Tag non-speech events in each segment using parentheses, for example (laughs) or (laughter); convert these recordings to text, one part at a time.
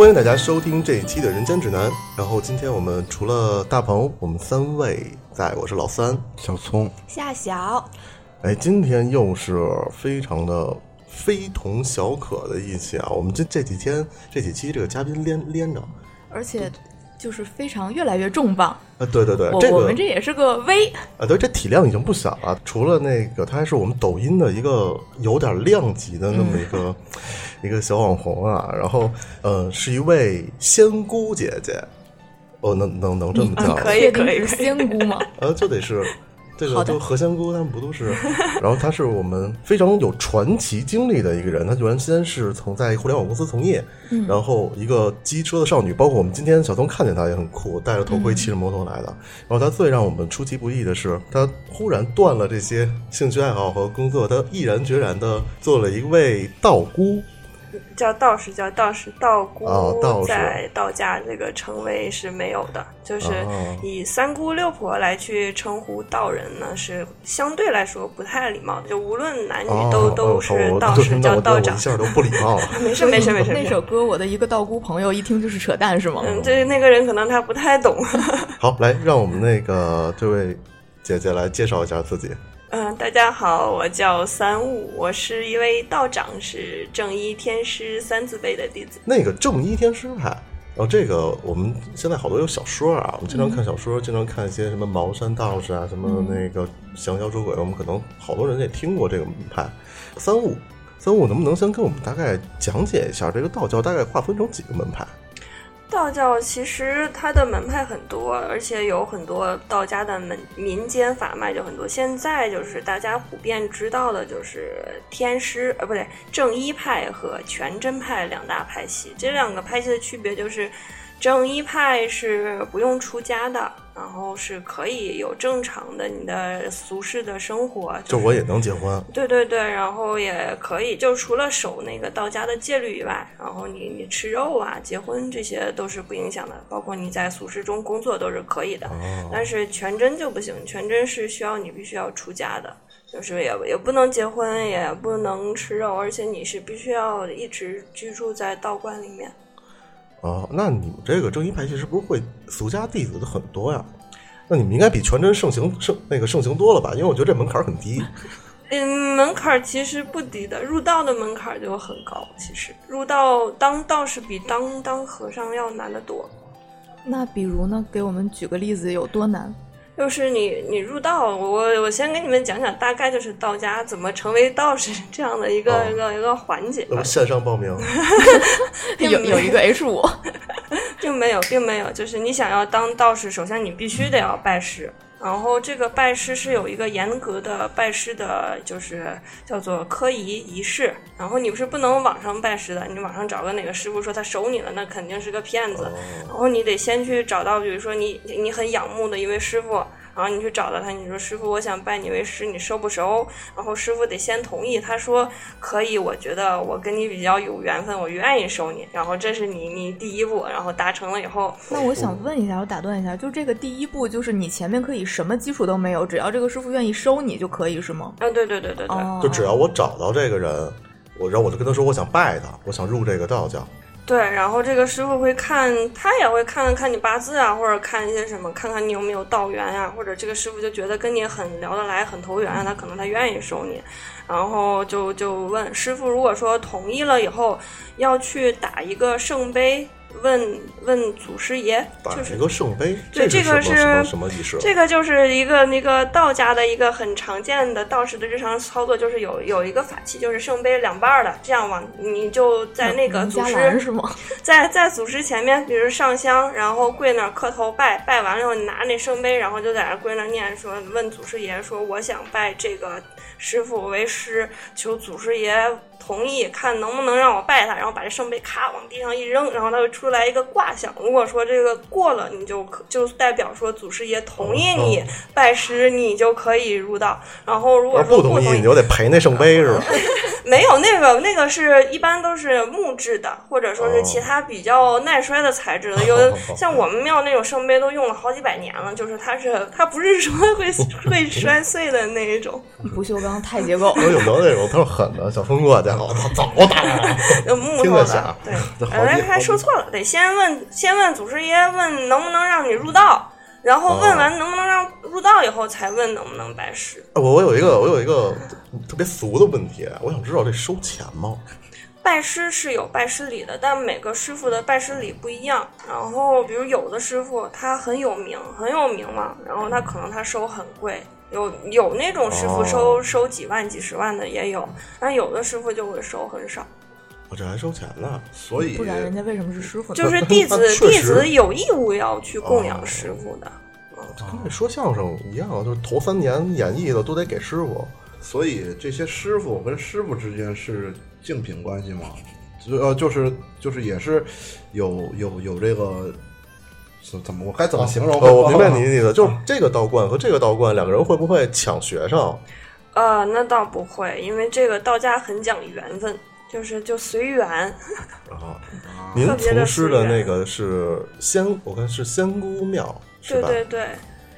欢迎大家收听这一期的《人间指南》。然后今天我们除了大鹏，我们三位在，我是老三。小聪，夏小，哎，今天又是非常的非同小可的一期啊！我们这这几天这几期这个嘉宾连连着，而且就是非常越来越重磅。啊，对对对，我这个我们这也是个微，啊，对，这体量已经不小了。除了那个，他还是我们抖音的一个有点量级的那么一个、(laughs) 一个小网红啊。然后，呃，是一位仙姑姐姐，哦，能能能这么叫？可以可以，是仙姑吗？呃，就得是这个，就何仙姑他们不都是？(laughs) 然后她是我们非常有传奇经历的一个人，她原先是曾在互联网公司从业，嗯然后一个机车的少女，包括我们今天小东看见她也很酷，戴着头嗯盔骑着摩托来的。然后她最让我们出其不意的是，她忽然断了这些兴趣爱好和工作，她毅然决然的做了一位道姑。叫道士，叫道士，道姑在道家这个称谓是没有的，就是哦以三姑六婆来去称呼道人呢，是相对来说不太礼貌的。就无论男女都、哦都哦是道士，叫道长一。下都不礼貌了。没事没事没事。没事那首歌，我的一个道姑朋友一听就是扯淡，是吗？嗯，这那个人可能他不太懂。好，来让我们那个这位姐姐来介绍一下自己。嗯，大家好，我叫三悟，我是一位道长，是正一天师三字辈的弟子。那个正一天师派，然后这个我们现在好多有小说啊，我们经常看小说，经常看一些什么茅山道士啊，什么那个降妖捉鬼，我们可能好多人也听过这个门派。三悟，三悟能不能先跟我们大概讲解一下这个道教大概划分成几个门派？道教其实它的门派很多，而且有很多道家的门民间法脉就很多。现在就是大家普遍知道的，就是天师呃不对正一派和全真派两大派系。这两个派系的区别就是，正一派是不用出家的，然后是可以有正常的你的俗世的生活，就是我也能结婚，对对对，然后也可以，就除了守那个道家的戒律以外，然后你你吃肉啊、结婚这些都是不影响的，包括你在俗世中工作都是可以的。哦但是全真就不行，全真是需要你必须要出家的，就是也也不能结婚，也不能吃肉，而且你是必须要一直居住在道观里面。哦，那你们这个正一派系是不是会俗家弟子的很多呀？那你们应该比全真盛行盛那个盛行多了吧？因为我觉得这门槛很低。(laughs) 嗯，门槛其实不低的，入道的门槛就很高。其实入道当道士比当当和尚要难得多。那比如呢，给我们举个例子，有多难？就是你你入道，我我先给你们讲讲，大概就是道家怎么成为道士这样的一个、哦一个一个环节吧那么。线上报名，(laughs) 有有一个 H 五，(laughs) 并没有，并没有，就是你想要当道士，首先你必须得要拜师。然后这个拜师是有一个严格的拜师的，就是叫做科仪仪式。然后你是不能网上拜师的，你网上找个哪个师傅说他收你了，那肯定是个骗子。然后你得先去找到，比如说你你很仰慕的一位师傅，然后你去找到他，你说师傅，我想拜你为师，你收不收？然后师傅得先同意，他说可以，我觉得我跟你比较有缘分，我愿意收你。然后这是你你第一步，然后达成了以后，那我想问一下，我打断一下，就这个第一步，就是你前面可以什么基础都没有，只要这个师傅愿意收你就可以，是吗？啊，对对对对对，哦，就只要我找到这个人，我然后我就跟他说我想拜他，我想入这个道教。对，然后这个师傅会看，他也会看看你八字啊，或者看一些什么，看看你有没有道缘啊，或者这个师傅就觉得跟你很聊得来，很投缘，他可能他愿意收你，然后就就问师傅，如果说同意了以后，要去打一个圣杯，问问祖师爷，就是一个圣杯，对这个是什么？这个就是一个那个道家的一个很常见的道士的日常操作，就是有有一个法器，就是圣杯两半儿的，这样往你就在那个祖师是吗？(laughs) 在在祖师前面，比如上香，然后跪那儿磕头拜，拜完了以后，你拿那圣杯，然后就在那儿跪那儿念说，问祖师爷说，我想拜这个师傅为师，求祖师爷同意，看能不能让我拜他，然后把这圣杯咔往地上一扔，然后他会出来一个卦象。如果说这个过了，你就可就代表说祖师爷同意你拜师，你就可以入道。然后如果说不同意，你就得赔那圣杯是吧？(laughs) 没有那个，那个是一般都是木质的，或者说是其他比较耐摔的材质的。有的像我们庙那种圣杯都用了好几百年了，就是它是它不是说会 (laughs) 会摔碎的那一种。不锈钢钛结构我。有没有那种特狠的小风过去，得好，早打来了。(laughs) 有木头的对哎，还说错了，得先问先问祖师爷，问能不能让你入道，然后问完能不能让入道以后，才问能不能拜师。我我有一个我有一个特别俗的问题，我想知道这收钱吗？拜师是有拜师礼的，但每个师傅的拜师礼不一样。然后，比如有的师傅他很有名，很有名嘛，然后他可能他收很贵，有有那种师傅收、哦收几万、几十万的也有，但有的师傅就会收很少。我这还收钱呢，所以不然人家为什么是师傅呢？就是弟子 (laughs) 弟子有义务要去供养师傅的。跟那说相声一样，就是头三年演绎的都得给师傅。所以这些师傅跟师傅之间是竞品关系吗？就呃，就是就是也是有有有这个怎怎么我该怎么形容？呃，我明白你的意思，就是这个道观和这个道观两个人会不会抢学生？呃，那倒不会，因为这个道家很讲缘分，就是就随缘。啊，您特别的从师的那个是仙，我看是仙姑庙，是吧？对对对，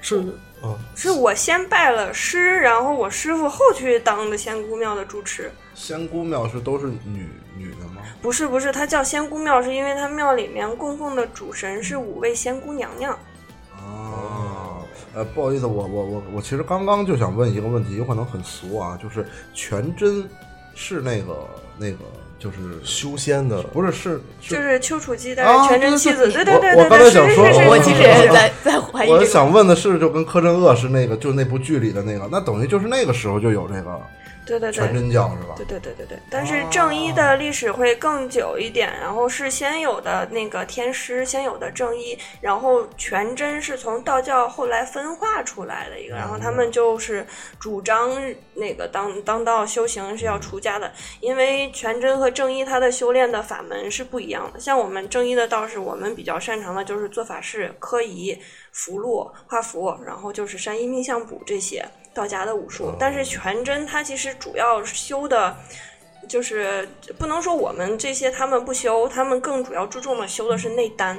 是啊，是我先拜了师，然后我师傅后去当的仙姑庙的主持。仙姑庙是都是女女的吗？不是不是，它叫仙姑庙，是因为它庙里面供奉的主神是五位仙姑娘娘。哦，呃，不好意思，我我我我其实刚刚就想问一个问题，有可能很俗啊，就是全真是那个那个就是修仙的，不是是就是是秋楚姬带啊着全真妻子，对对对对对我我刚想说我是是是其实也是在在怀疑我这个。想问的是，就跟柯镇恶是那个，就那部剧里的那个，那等于就是那个时候就有这个对对对全。真教是吧？对对对对对，但是正一的历史会更久一点，然后是先有的那个天师，先有的正一，然后全真是从道教后来分化出来的一个，然后他们就是主张那个当当道修行是要出家的，因为全真和正一他的修炼的法门是不一样的。像我们正一的道士，我们比较擅长的就是做法事、科仪、符箓、画符，然后就是山医命相卜这些道家的武术。但是全真他其实主要修的。就是不能说我们这些他们不修，他们更主要注重的修的是内丹，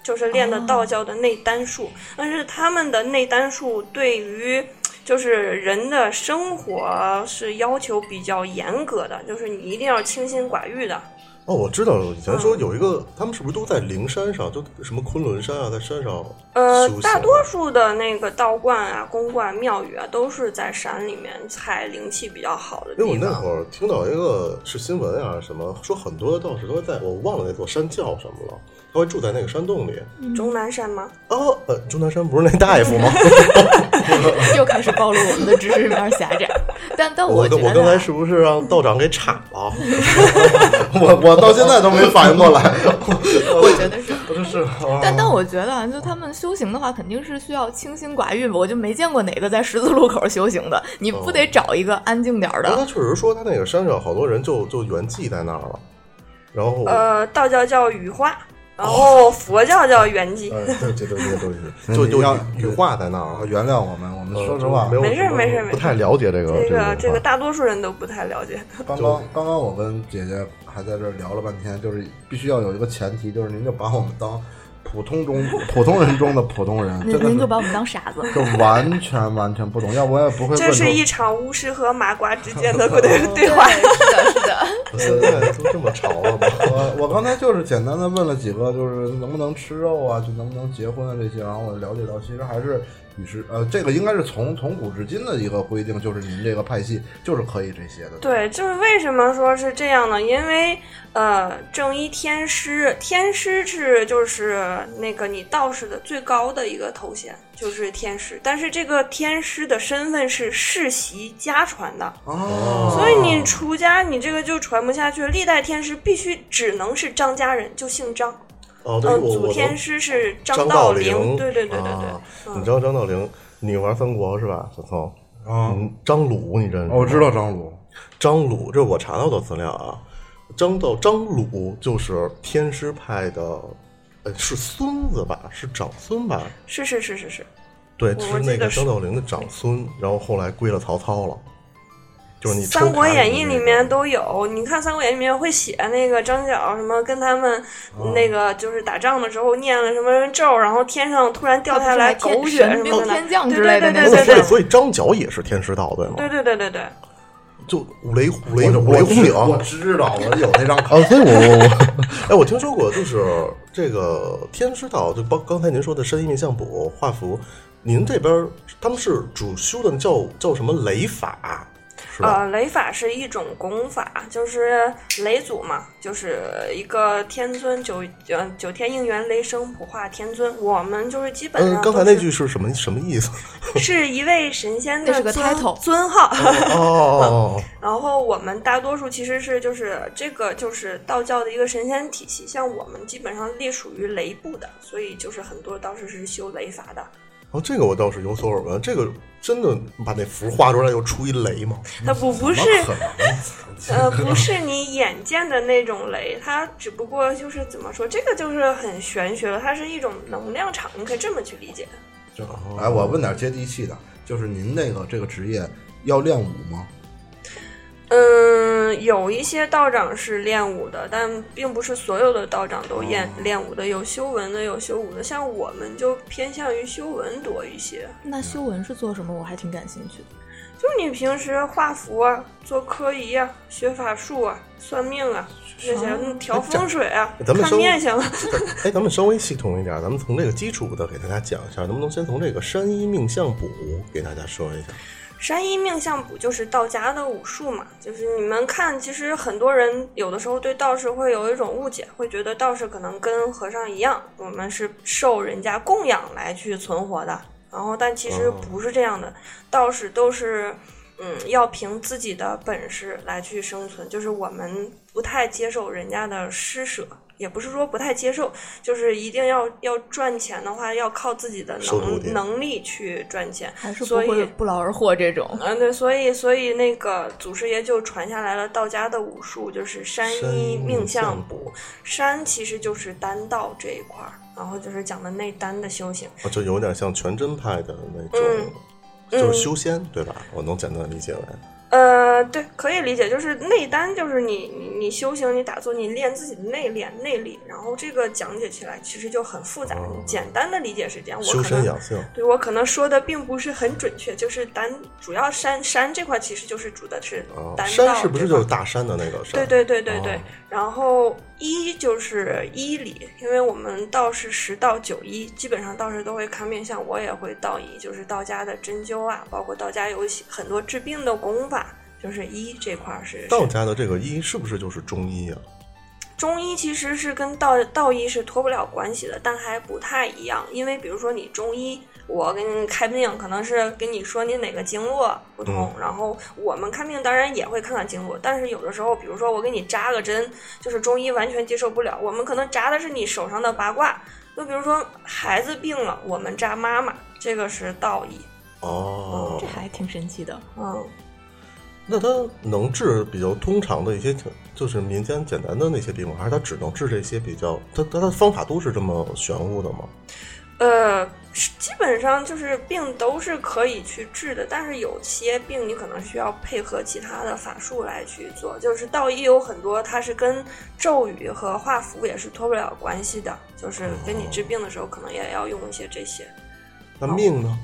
就是练的道教的内丹术。但是他们的内丹术对于就是人的生活是要求比较严格的，就是你一定要清心寡欲的。哦，我知道了，以前说嗯有一个，他们是不是都在灵山上，就什么昆仑山啊，在山上呃大多数的那个道观啊、公观、庙宇啊，都是在山里面采灵气比较好的因为我。那会儿听到一个是新闻啊，什么说很多的道士都会在，我忘了那座山叫什么了，他会住在那个山洞里。终南山吗？哦，呃，终南山不是那大夫吗？(laughs) 又开始暴露我们的知识面狭窄。但但我觉得啊我刚才是不是让道长给铲了？(laughs) (laughs) 我我到现在都没反应过来，(laughs) 我觉得是。不 (laughs) 是是，但但我觉得啊，就他们修行的话，肯定是需要清心寡欲吧。我就没见过哪个在十字路口修行的，你不得找一个安静点儿的？他确实说他那个山上好多人就就圆寂在那儿了，然后呃，道教叫羽化，然后佛教叫圆寂。呃，对对对对对，(laughs) 就就要羽化在那儿啊。原谅我们，我们呃说实话没，事没事没事不太了解这个这个这个大多数人都不太了解。刚刚刚刚我跟姐姐还在这儿聊了半天，就是必须要有一个前提，就是您就把我们当普通中普通人中的普通人，您真的您就把我们当傻子。就完全完全不懂，要不我也不会这是一场巫师和麻瓜之间 (laughs) 的对对话。是 (laughs) 现在都这么潮了吗？(laughs) 我我刚才就是简单的问了几个，就是能不能吃肉啊，就能不能结婚啊这些，然后我了解到其实还是与时呃，这个应该是从从古至今的一个规定，就是您这个派系就是可以这些的。对，就是为什么说是这样呢？因为呃，正一天师，天师是就是那个你道士的最高的一个头衔，就是天师。但是这个天师的身份是世袭家传的，哦，所以你出家，你这个就传不下去。历代天师必须只能是张家人，就姓张。哦，对，嗯，我我祖天师是张道陵，对对对对对。啊嗯你知道张道陵？你玩三国是吧，小聪？啊嗯，张鲁你认识？哦我知道张鲁，张鲁，这是我查到的资料啊。张道张鲁就是天师派的，呃，是孙子吧？是长孙吧？是是是是是，对，我是那个张道陵的长孙，然后后来归了曹操了。就是你《三国演义》里面都有，你看《三国演义》里面会写那个张角什么跟他们哦那个就是打仗的时候念了什么咒，然后天上突然掉下来狗血什么天将对之类的对对对对对所以张角也是天师道对吗？对对对对对，就五雷五雷五雷轰顶。我知道，我有那张卡啊，。所以我我我，哎，我听说过，就是这个天师道，就包刚才您说的神医命相卜画符，您这边他们是主修的叫叫什么雷法，是吧？呃，雷法是一种功法，就是雷祖嘛，就是一个天尊九呃九天应元雷声普化天尊。我们就是基本嗯，上刚才那句是什么什么意思？(laughs) 是一位神仙那是个的尊 title 尊号。哦，(laughs) 然后我们大多数其实是就是这个就是道教的一个神仙体系，像我们基本上隶属于雷部的，所以就是很多道士是修雷法的。哦，这个我倒是有所耳闻。这个真的把那符画出来又出一雷吗？它不不是？(laughs) 呃，不是你眼见的那种雷，它只不过就是怎么说，这个就是很玄学了，它是一种能量场，你可以这么去理解。就哎，我问点接地气的，就是您那个这个职业要练武吗？嗯，有一些道长是练武的，但并不是所有的道长都练、哦练武的，有修文的，有修武的。像我们就偏向于修文多一些，那修文是做什么？我还挺感兴趣的。就你平时画符啊、做科仪啊、学法术啊、算命啊这些，嗯调风水啊、看面相啊。(laughs) 哎，咱们稍微系统一点，咱们从这个基础的给大家讲一下，能不能先从这个山医命相卜给大家说一下？山医命相卜就是道家的武术嘛，就是你们看，其实很多人有的时候对道士会有一种误解，会觉得道士可能跟和尚一样，我们是受人家供养来去存活的。然后，但其实不是这样的，道士都是，嗯，要凭自己的本事来去生存，就是我们不太接受人家的施舍。也不是说不太接受，就是一定要要赚钱的话，要靠自己的能能力去赚钱，还是不所以会不劳而获这种。嗯，对，所以所以那个祖师爷就传下来了道家的武术，就是山山医医命命相相卜。山其实就是丹道这一块儿，然后就是讲的内丹的修行。哦，就有点像全真派的那种，嗯就是修仙，对吧？我能简单理解为。呃，对，可以理解，就是内丹，就是你你你修行，你打坐，你练自己的内练内力，然后这个讲解起来其实就很复杂。嗯简单的理解是这样，我修可能身养性，对我可能说的并不是很准确，就是丹主要山山这块其实就是主的是山是不是就是大山的那个山？对对对对对，哦然后医就是医理，因为我们道是十道九医，基本上道士都会看面相，我也会道医，就是道家的针灸啊，包括道家有很多治病的功法，就是医这块儿是是道家的这个医是不是就是中医啊？中医其实是跟道道医是脱不了关系的，但还不太一样。因为比如说你中医，我给你看病，可能是跟你说你哪个经络不通，然后我们看病当然也会看看经络，但是有的时候，比如说我给你扎个针，就是中医完全接受不了，我们可能扎的是你手上的八卦。就比如说孩子病了，我们扎妈妈，这个是道医。哦这，还挺神奇的。嗯，那它能治比较通常的一些，就是民间简单的那些病吗？还是它只能治这些比较？它它它方法都是这么玄乎的吗？呃，是基本上就是病都是可以去治的，但是有些病你可能需要配合其他的法术来去做。就是道医有很多，它是跟咒语和画符也是脱不了关系的，就是跟你治病的时候，可能也要用一些这些。那命呢？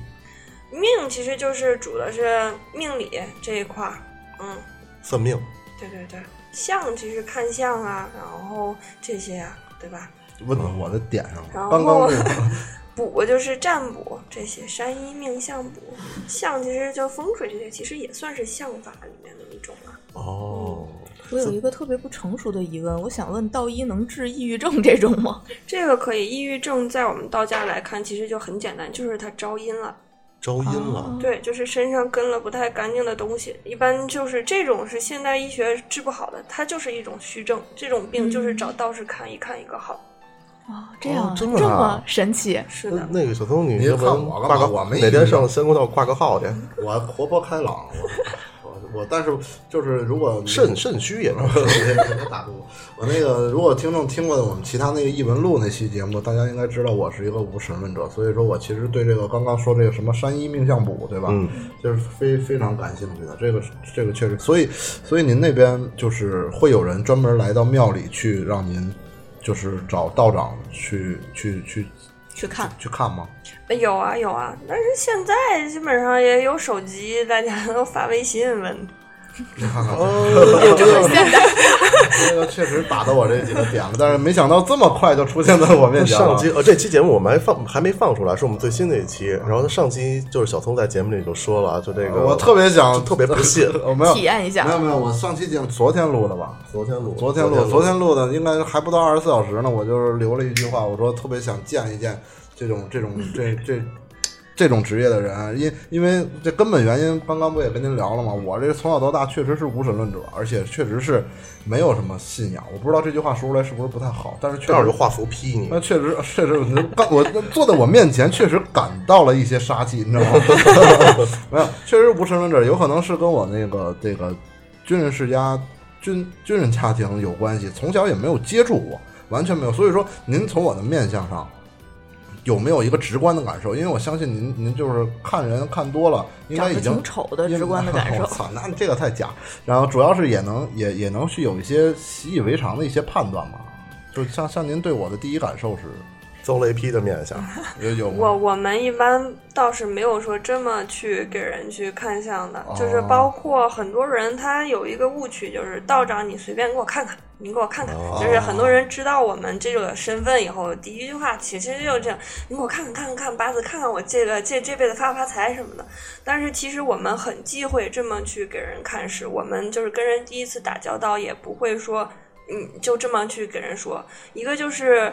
命其实就是主的是命理这一块儿，嗯，算命。对对对，相其实看相啊，然后这些啊，对吧？问到我的点上了。然刚后那个卜就是占卜这些，山医命相卜，相其实就风水这些，其实也算是相法里面的一种啊。哦，我有一个特别不成熟的疑问，我想问道医能治抑郁症这种吗？(laughs) 这个可以，抑郁症在我们道家来看，其实就很简单，就是它招阴了。招阴了。哦对，就是身上跟了不太干净的东西，一般就是这种是现代医学治不好的，它就是一种虚症，这种病就是找道士看一看一个好。哦，这样、哦真的啊这么神奇？是的，那个小聪，你您要不然看我干嘛挂个我没哪天上仙公道挂个号去？(laughs) 我活泼开朗，我我我，但是就是如果肾肾虚也能。(laughs) 别打住我！我那个，如果听众听过我们其他那个异闻录那期节目，大家应该知道我是一个无神论者，所以说我其实对这个刚刚说这个什么山医命相卜，对吧？嗯，就是非非常感兴趣的。这个这个确实，所以所以您那边就是会有人专门来到庙里去让您就是找道长去去去去看去看吗？有啊有啊，但是现在基本上也有手机，大家都发微信问。你看看，哦，这个现在这个确实打到我这几个点了，但是没想到这么快就出现在我面前了上。期呃，这期节目我们还放还没放出来，是我们最新的一期。然后上期就是小聪在节目里就说了，就这个我特别想，特别不信我没有体验一下没有没有，我上期节目昨天录的吧？昨天录，昨天录，昨天录的，应该还不到二十四小时呢。我就是留了一句话，我说特别想见一见这种这种这这这种职业的人，因因为这根本原因，刚刚不也跟您聊了吗？我这从小到大确实是无神论者，而且确实是没有什么信仰。我不知道这句话说出来是不是不太好，但是确实就画符批你那。确实，确实，我刚我坐在我面前，确实感到了一些杀气，你知道吗？(laughs) (laughs) 没有，确实无神论者，有可能是跟我那个这个军人世家、军军人家庭有关系，从小也没有接触过，完全没有。所以说，您从我的面相上有没有一个直观的感受？因为我相信您，您就是看人看多了，应该已经挺丑的直观的感受 (laughs) 我。操，那这个太假。然后主要是也能也也能去有一些习以为常的一些判断嘛。就像像您对我的第一感受是邹雷劈的面相，(laughs) 有有吗我我们一般倒是没有说这么去给人去看相的，哦就是包括很多人他有一个误区，就是道长你随便给我看看，你给我看看，哦就是很多人知道我们这个身份以后，第一句话其实就是这样，你给我看看看看看八字，看看我这个这这辈子发不发财什么的。但是其实我们很忌讳这么去给人看事，我们就是跟人第一次打交道，也不会说。嗯，就这么去给人说，一个就是，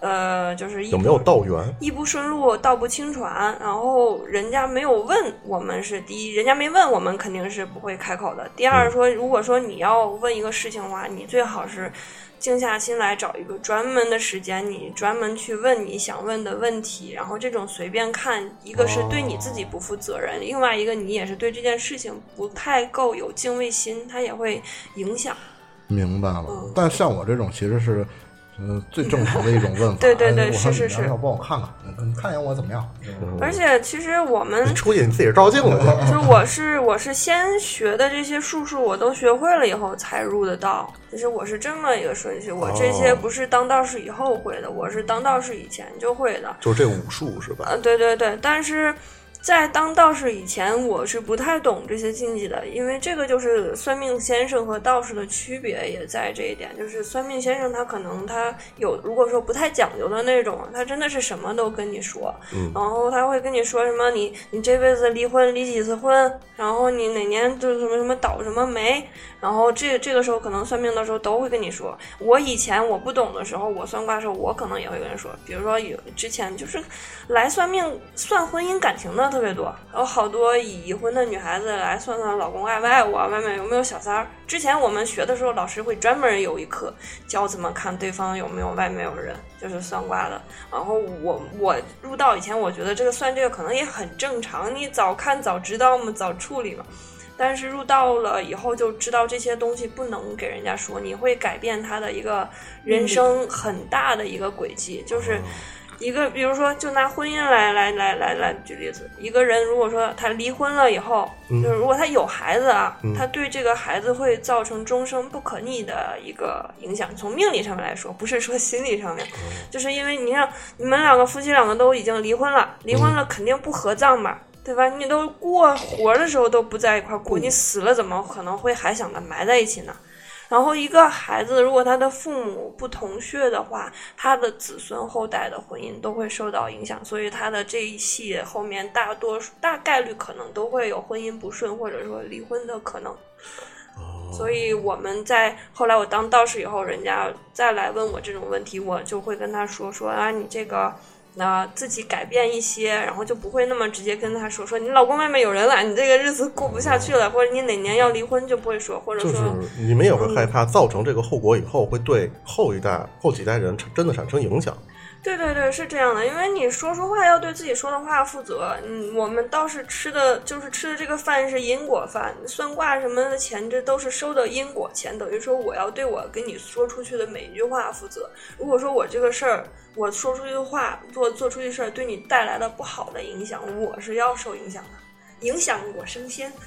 呃，就是有没有道缘？一不顺路，道不清传。然后人家没有问我们是第一，人家没问我们肯定是不会开口的。第二说，如果说你要问一个事情的话，你最好是静下心来找一个专门的时间，你专门去问你想问的问题。然后这种随便看，一个是对你自己不负责任，另外一个你也是对这件事情不太够有敬畏心，它也会影响。明白了嗯。但像我这种其实是，呃，最正常的一种问法。(laughs) 对对对是是是要帮我看看，你你看一眼我怎么样？而且其实我们出去你自己照镜子去。(laughs) 就是我是我是先学的这些术数，我都学会了以后才入的道。就是我是这么一个顺序，我这些哦不是当道士以后会的，我是当道士以前就会的。就是这武术是吧？呃，对对对，但是在当道士以前，我是不太懂这些禁忌的，因为这个就是算命先生和道士的区别也在这一点，就是算命先生他可能他有如果说不太讲究的那种，他真的是什么都跟你说，嗯。然后他会跟你说什么你你这辈子离婚离几次婚，然后你哪年就是什么什么倒什么霉，然后这这个时候可能算命的时候都会跟你说。我以前我不懂的时候，我算卦的时候，我可能也会跟人说，比如说有之前就是来算命算婚姻感情的特别多，有好多已婚的女孩子来算算老公爱不爱我，外面有没有小三儿。之前我们学的时候，老师会专门有一课教怎么看对方有没有外面有人，就是算卦的。然后我我入道以前，我觉得这个算这个可能也很正常，你早看早知道嘛，早处理嘛。但是入道了以后就知道这些东西不能给人家说，你会改变他的一个人生很大的一个轨迹，就是。一个，比如说，就拿婚姻来来来来来举例子，一个人如果说他离婚了以后，就是如果他有孩子啊，他对这个孩子会造成终生不可逆的一个影响。从命理上面来说，不是说心理上面，(laughs) 就是因为你看你们两个夫妻两个都已经离婚了，离婚了肯定不合葬吧，对吧？你都过活的时候都不在一块儿过，你死了怎么可能会还想着埋在一起呢？然后一个孩子，如果他的父母不同血的话，他的子孙后代的婚姻都会受到影响，所以他的这一系后面大多数大概率可能都会有婚姻不顺或者说离婚的可能。所以我们在后来我当道士以后，人家再来问我这种问题，我就会跟他说说啊，你这个。那、自己改变一些，然后就不会那么直接跟他说说你老公外面有人了，你这个日子过不下去了，或者你哪年要离婚就不会说，或者就是说你们也会害怕造成这个后果以后会对后一代、后几代人真的产生影响。对对对，是这样的，因为你说出话要对自己说的话负责。嗯，我们倒是吃的，就是吃的这个饭是因果饭，算卦什么的钱，这都是收的因果钱，等于说我要对我跟你说出去的每一句话负责。如果说我这个事儿，我说出去的话，做做出去事儿对你带来了不好的影响，我是要受影响的，影响我升仙。(laughs)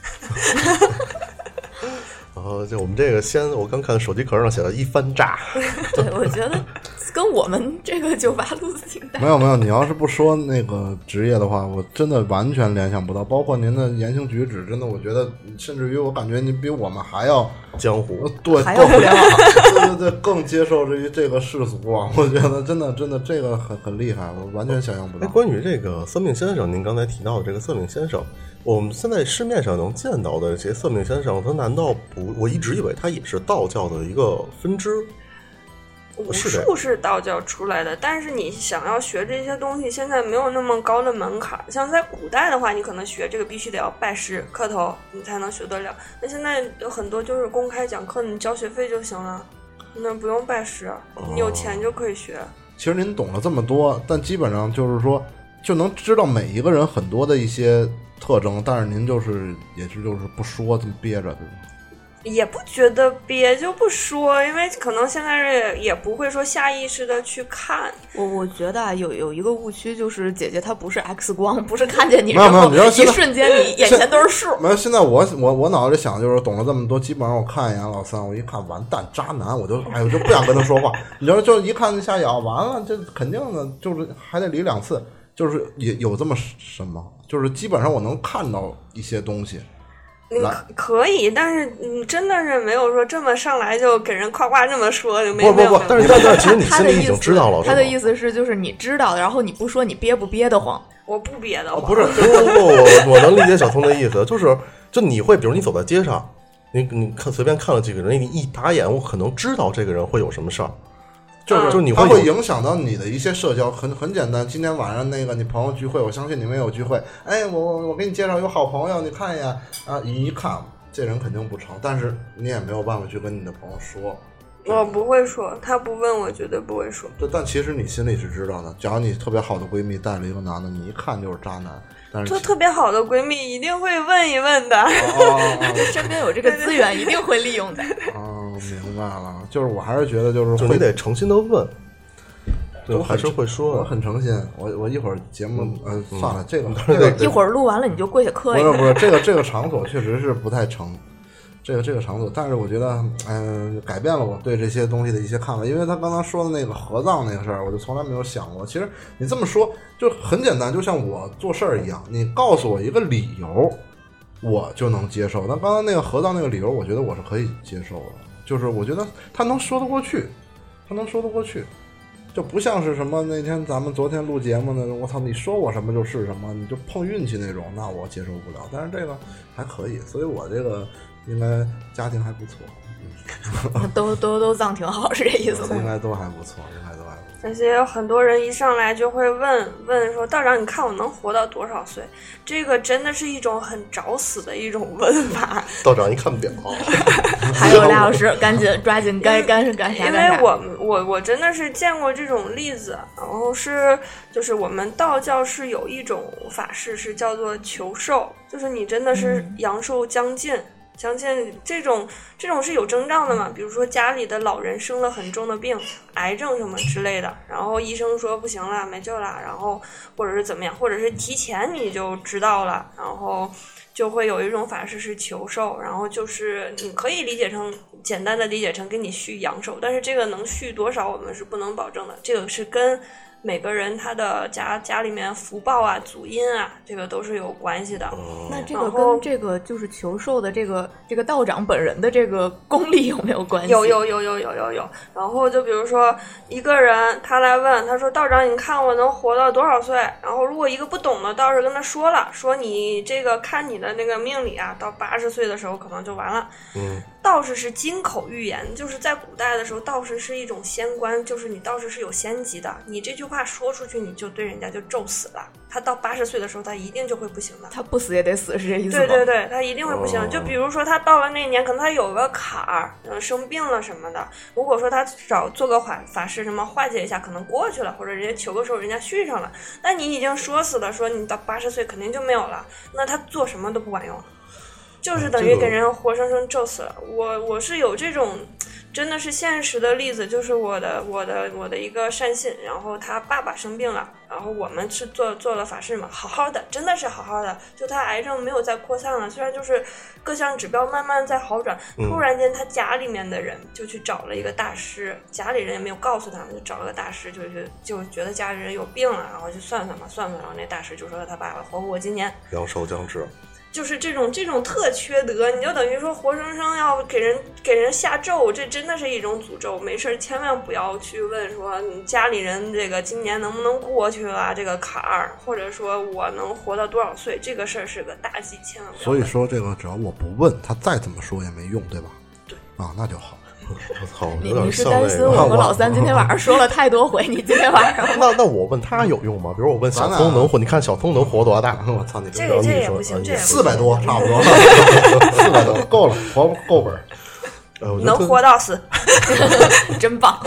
然后就我们这个先，我刚看手机壳上写的一番炸，(laughs) 对，我觉得跟我们这个酒吧路子挺大。没有没有，你要是不说那个职业的话，我真的完全联想不到。包括您的言行举止，真的，我觉得甚至于我感觉您比我们还要江湖，对，还要互联网，对对对，更接受这于这个世俗啊！我觉得真的真的这个很很厉害，我完全想象不哎，到。关于这个算命先生，您刚才提到的这个算命先生，我们现在市面上能见到的这些算命先生，他难道不？我一直以为他也是道教的一个分支。武术是道教出来的，但是你想要学这些东西，现在没有那么高的门槛。像在古代的话，你可能学这个必须得要拜师磕头，你才能学得了。那现在有很多就是公开讲课，你交学费就行了，那不用拜师，你有钱就可以学。其实您懂了这么多，但基本上就是说，就能知道每一个人很多的一些特征，但是您就是也是就是不说，这么憋着，对吧？也不觉得憋就不说，因为可能现在人也也不会说下意识的去看。我我觉得啊，有有一个误区，就是姐姐她不是 X 光，不是看见你没有没有然后一你知道现在瞬间你眼前都是数。没有，现在我我我脑子里想就是懂了这么多，基本上我看一眼老三，我一看完蛋渣男，我就哎我就不想跟他说话。(laughs) 你知道，就一看下咬，完了这肯定的，就是还得理两次，就是也有这么什么，就是基本上我能看到一些东西。你可可以，但是你真的是没有说这么上来就给人夸夸这么说，就没不不没有没有，不但是但但其实你心里已他的意思，经知道了，他的意思是，就是你知道，然后你不说，你憋不憋得慌？我不憋得哦，慌。不是，不不不，我我能理解小聪的意思，就是就你会，比如你走在街上，你你看随便看了几个人，你一打眼，我可能知道这个人会有什么事儿，就是就你它会影响到你的一些社交，很很简单。今天晚上那个你朋友聚会，我相信你们有聚会。哎，我我我给你介绍一个好朋友，你看一眼啊，一一看这人肯定不成，但是你也没有办法去跟你的朋友说。我不会说，他不问我绝对不会说。对，但其实你心里是知道的。假如你特别好的闺蜜带了一个男的，你一看就是渣男，但是就特别好的闺蜜一定会问一问的。哦哦 (laughs) 身边有这个资源，一定会利用的。哦哦，明白了。就是我还是觉得就是就你得诚心的问，对，我还是会说我说，很诚心。我我一会儿节目呃算了，这个对 (laughs) 这个一会儿录完了，你就跪下磕一下。不是不是，这个这个场所确实是不太成，这个这个场所，但是我觉得，嗯、改变了我对这些东西的一些看法。因为他刚刚说的那个合葬那个事儿，我就从来没有想过。其实你这么说就很简单，就像我做事儿一样，你告诉我一个理由，我就能接受。那刚刚那个合葬那个理由，我觉得我是可以接受的，就是我觉得他能说得过去，他能说得过去。就不像是什么那天咱们昨天录节目呢，我操，你说我什么就是什么，你就碰运气那种，那我接受不了。但是这个还可以，所以我这个应该家庭还不错，都都都葬挺好，是这意思吗？应该都还不错，应该都还。而且有很多人一上来就会问问说：“道长，你看我能活到多少岁？”这个真的是一种很找死的一种问法。道长一看表，(laughs) 还有俩小时，赶紧抓紧该干是干啥因。为我我我真的是见过这种例子，然后是就是我们道教是有一种法事是叫做求寿，就是你真的是阳寿将近。相信这种这种是有征兆的嘛？比如说家里的老人生了很重的病，癌症什么之类的，然后医生说不行了，没救了，然后或者是怎么样，或者是提前你就知道了，然后就会有一种法事是求寿，然后就是你可以理解成简单的理解成给你续阳寿，但是这个能续多少我们是不能保证的，这个是跟每个人他的家家里面福报啊、祖荫啊，这个都是有关系的。那这个跟这个就是求寿的这个这个道长本人的这个功力有没有关系？有有有有有有有，然后就比如说一个人他来问，他说道长，你看我能活到多少岁？然后如果一个不懂的道士跟他说了，说你这个看你的那个命理啊，到八十岁的时候可能就完了。嗯，道士是金口玉言，就是在古代的时候，道士是一种仙官，就是你道士是有仙级的，你这句话说出去，你就对人家就咒死了。他到八十岁的时候，他一定就会不行的。他不死也得死，是这意思吗？对对对，他一定会不行。哦就比如说他到了那年，可能他有个坎儿，嗯，生病了什么的。如果说他找做个法法师什么化解一下，可能过去了，或者人家求个寿，人家续上了。那你已经说死了，说你到八十岁肯定就没有了，那他做什么都不管用，就是等于给人活生生咒死了。我我是有这种真的是现实的例子，就是我的我的我的一个善信，然后他爸爸生病了，然后我们是做做了法事嘛，好好的，真的是好好的，就他癌症没有再扩散了，虽然就是各项指标慢慢在好转，突然间他家里面的人就去找了一个大师，家里人也没有告诉他们，就找了个大师，就是就觉得家里人有病了，然后就算算嘛，算算，然后那大师就说他爸爸活不过今年。阳寿将至，就是这种这种特缺德，你就等于说活生生要给人给人下咒，这真的是一种诅咒。没事儿千万不要去问说你家里人这个今年能不能过去啊这个坎儿，或者说我能活到多少岁，这个事儿是个大忌，千万不要。所以说这个只要我不问，他再怎么说也没用，对吧？对啊，那就好。我 (laughs) 操，你有点你是担像那个。心我和老 (laughs) 三今天晚上说了太多回，你今天晚上那那我问他有用吗？比如我问小咱俩聪能活，你看小聪能活多大？我操你这个这也不行，呃这也不行四百多 (laughs) 差不多，四百多够了，活够本儿。能活到死。真棒。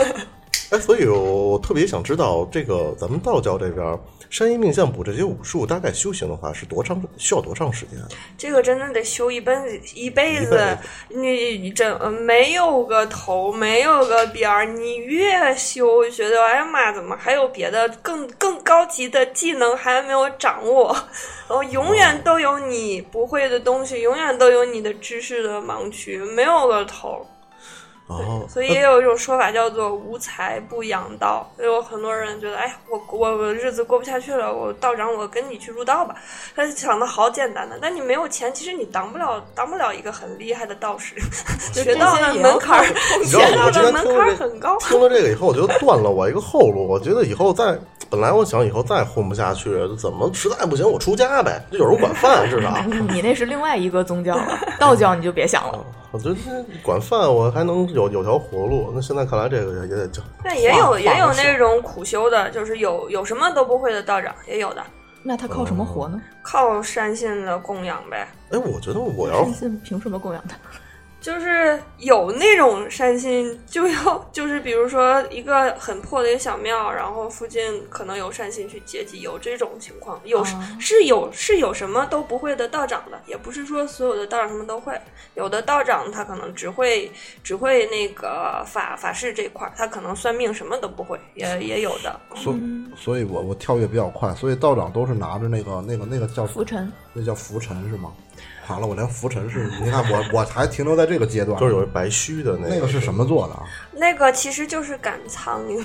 哎，所以我特别想知道，这个咱们道教这边山医命相卜这些武术，大概修行的话是多长，需要多长时间？这个真的得修一辈子，一辈子。你你这呃没有个头，没有个边儿，你越修觉得，哎呀妈，怎么还有别的更更高级的技能还没有掌握？然后永远都有你不会的东西，永远都有你的知识的盲区，没有个头。哦，所以也有一种说法叫做“无财不养道”，所以有很多人觉得，哎，我我我日子过不下去了，我道长，我跟你去入道吧。他想的好简单的，但你没有钱，其实你当不了当不了一个很厉害的道士，(laughs) 学道的门槛儿，学道的门槛儿很高。听了这个以后，我觉得断了我一个后路。我觉得以后再，本来我想以后再混不下去，怎么实在不行我出家呗，就有人管饭至少。(laughs) 你你那是另外一个宗教了，道教你就别想了。(laughs) 我觉得管饭我还能有有条活路。那现在看来这个也也得叫但也有也有那种苦修的，就是有有什么都不会的道长，也有的，那他靠什么活呢？靠善信的供养呗。哎，我觉得我要善信凭什么供养他？就是有那种善心，就要就是比如说一个很破的一个小庙，然后附近可能有善心去接济，有这种情况，有、哦。是有是有什么都不会的道长的，也不是说所有的道长什么都会，有的道长他可能只会只会那个法法事这块儿，他可能算命什么都不会，也也有的。所所以我我跳跃比较快，所以道长都是拿着那个那个那个叫浮尘，那叫浮尘是吗？完了，我连浮尘是，你看我我还停留在这个阶段，就是有一白须的那个那个是什么做的啊？那个其实就是赶苍蝇，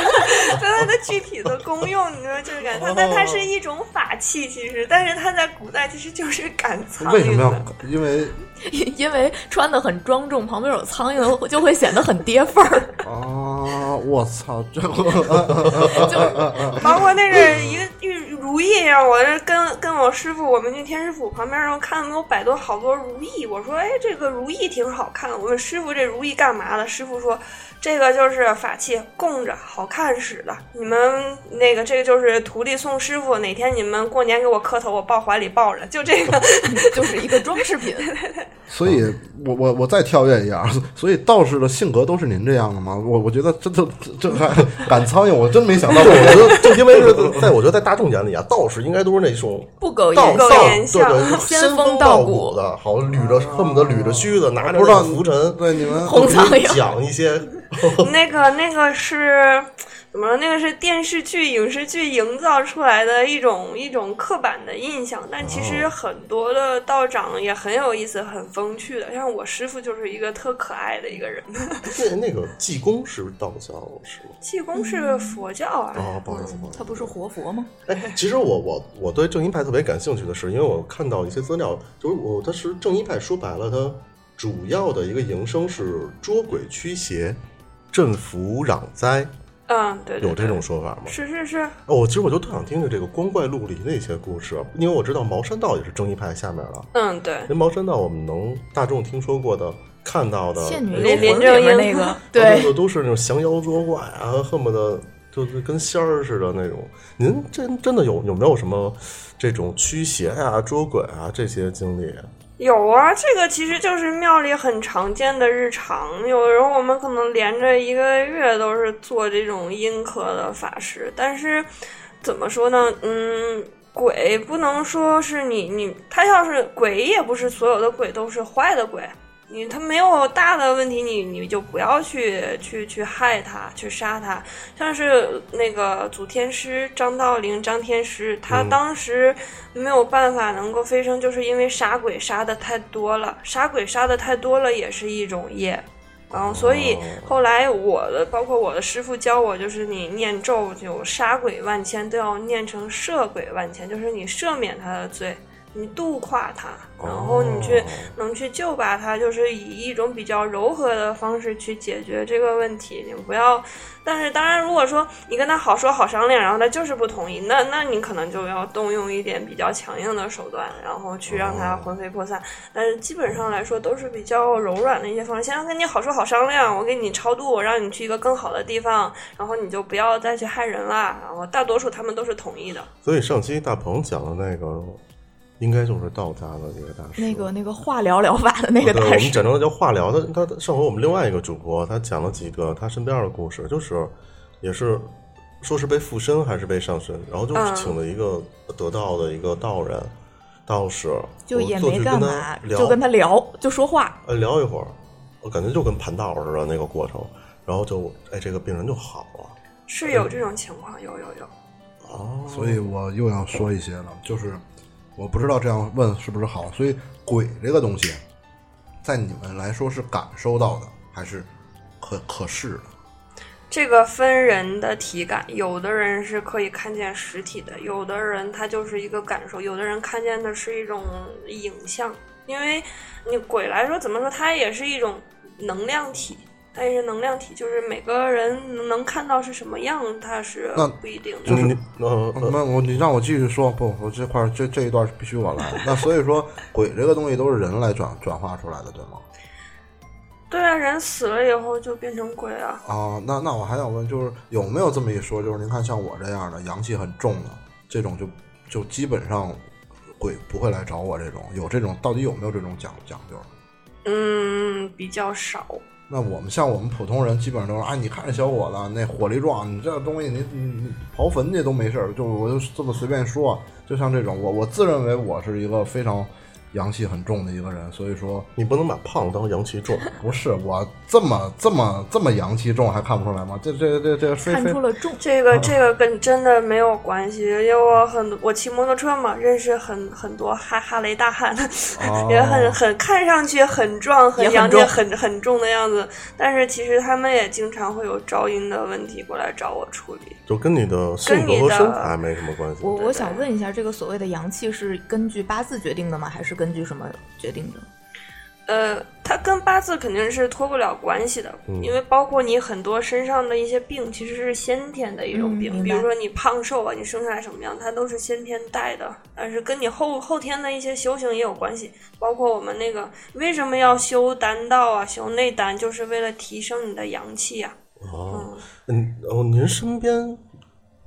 (laughs) 但它的具体的功用，你说就是赶它，但它是一种法器，其实，但是它在古代其实就是赶苍蝇。为什么要？因为因为穿的很庄重，旁边有苍蝇，就会显得很跌份儿。啊，(laughs) 我操，这个 (laughs) (laughs) 包括那是一个玉如意让我这跟跟我师傅，我们去天师府旁边，然后看给我摆多好多如意，我说哎，这个如意挺好看的。我问师傅这如意干嘛的？师傅说这个就是法器，供着好看使的。你们那个这个就是徒弟送师傅，哪天你们过年给我磕头，我抱怀里抱着，就这个。就是一个装饰品。所以我我我再跳跃一下，所以道士的性格都是您这样的吗？我我觉得这这这还赶苍蝇，我真没想到。我觉得就因为是在我觉得在大众眼里啊，道士应该都是那种不苟道道言笑，对对，仙仙风道道骨的，好捋着恨不得捋着须子，拿着不知道那个浮尘，对你们红苍蝇讲一些 (laughs) 那个那个是怎么说？那个是电视剧、影视剧营造出来的一种一种刻板的印象，但其实很多的道长也很有意思、很风趣的。像我师傅就是一个特可爱的一个人。(laughs) 对那个济公是道教是吗？济公是佛教啊，啊，不好意思，不好意思。他不是活佛吗？哎，其实我我我对正一派特别感兴趣的是，因为我看到一些资料，就是我他是正一派，说白了，他主要的一个营生是捉鬼驱邪、镇伏攘灾，嗯，对对有这种说法吗？是是是，哦，我其实我就特想听听这个光怪陆离的一些故事，因为我知道茅山道也是正一派下面的。嗯对。那茅山道我们能大众听说过的、看到的，仙女呃幽魂里林正英面那个，(laughs) 对，对，都是那种降妖捉怪啊，恨不得就是跟仙儿似的那种。您真真的有有没有什么这种驱邪啊、捉鬼啊这些经历？有啊，这个其实就是庙里很常见的日常。有时候我们可能连着一个月都是做这种阴科的法事，但是怎么说呢？嗯，鬼不能说是你你，他要是鬼，也不是所有的鬼都是坏的鬼。你他没有大的问题，你你就不要去去去害他，去杀他。像是那个祖天师张道陵、张天师，他嗯当时没有办法能够飞升，就是因为杀鬼杀的太多了，杀鬼杀的太多了也是一种业。然后，所以哦后来我的，包括我的师傅教我，就是你念咒，就杀鬼万千都要念成赦鬼万千，就是你赦免他的罪，你度化他，然后你去哦能去救拔他，就是以一种比较柔和的方式去解决这个问题。你不要，但是当然，如果说你跟他好说好商量，然后他就是不同意，那那你可能就要动用一点比较强硬的手段，然后去让他魂飞魄散。但是基本上来说都是比较柔软的一些方式。先跟你好说好商量，我给你超度，我让你去一个更好的地方，然后你就不要再去害人啦。然后大多数他们都是同意的。所以上期大鹏讲的那个，应该就是道家的一个大师。那个那个化疗疗法的那个哦对，我，们简称的叫化疗。的他上回我们另外一个主播，他讲了几个他身边的故事，就是也是说是被附身还是被上身，然后就请了一个得道的一个道人道士，就也没干嘛，就跟他聊，就说话。呃聊一会儿，我感觉就跟盘道似的那个过程，然后就哎这个病人就好了。是有这种情况，有有有。哦，所以我又要说一些了，就是我不知道这样问是不是好，所以鬼这个东西，在你们来说是感受到的，还是可可视的？这个分人的体感，有的人是可以看见实体的，有的人他就是一个感受，有的人看见的是一种影像。因为你鬼来说，怎么说，它也是一种能量体，它也是能量体，就是每个人能看到是什么样，它是那不一定的。就是你呃呃那我你让我继续说，不，我这块儿这这一段必须我来。那所以说，鬼这个东西都是人来转转化出来的，对吗？对啊，人死了以后就变成鬼啊。啊，那那我还想问，就是有没有这么一说，就是您看像我这样的阳气很重的这种就，就基本上鬼不会来找我这种，有这种到底有没有这种讲讲究？嗯，比较少。那我们像我们普通人，基本上都是，啊，你看这小伙子那火力壮，你这东西你你你刨坟去都没事儿，就我就这么随便说，就像这种，我我自认为我是一个非常阳气很重的一个人，所以说你不能把胖当阳气重。(laughs) 不是我这么这么这么阳气重还看不出来吗？这这这这看出了重，这个这个跟真的没有关系，因为我很我骑摩托车嘛，认识很很多哈哈雷大汉，哦也很很看上去很壮、很阳气、重很很重的样子，但是其实他们也经常会有招阴的问题过来找我处理。就跟你的性格和身材没什么关系。我我想问一下，这个所谓的阳气是根据八字决定的吗？还是根据什么决定的？呃，它跟八字肯定是脱不了关系的，嗯因为包括你很多身上的一些病，其实是先天的一种病，嗯比如说你胖瘦啊，你生下来什么样，它都是先天带的，但是跟你后后天的一些修行也有关系。包括我们那个为什么要修丹道啊，修内丹，就是为了提升你的阳气啊。哦，嗯，哦，您身边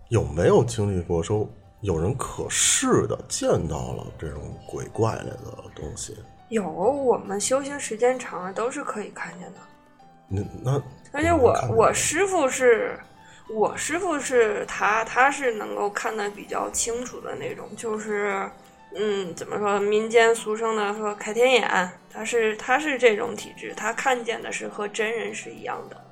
有没有经历过说有人可视的见到了这种鬼怪类的东西？有，我们修行时间长了都是可以看见的。那那而且我我师傅是，我师傅是他他是能够看得比较清楚的那种，就是嗯，怎么说，民间俗称的说开天眼，他是他是这种体质，他看见的是和真人是一样的。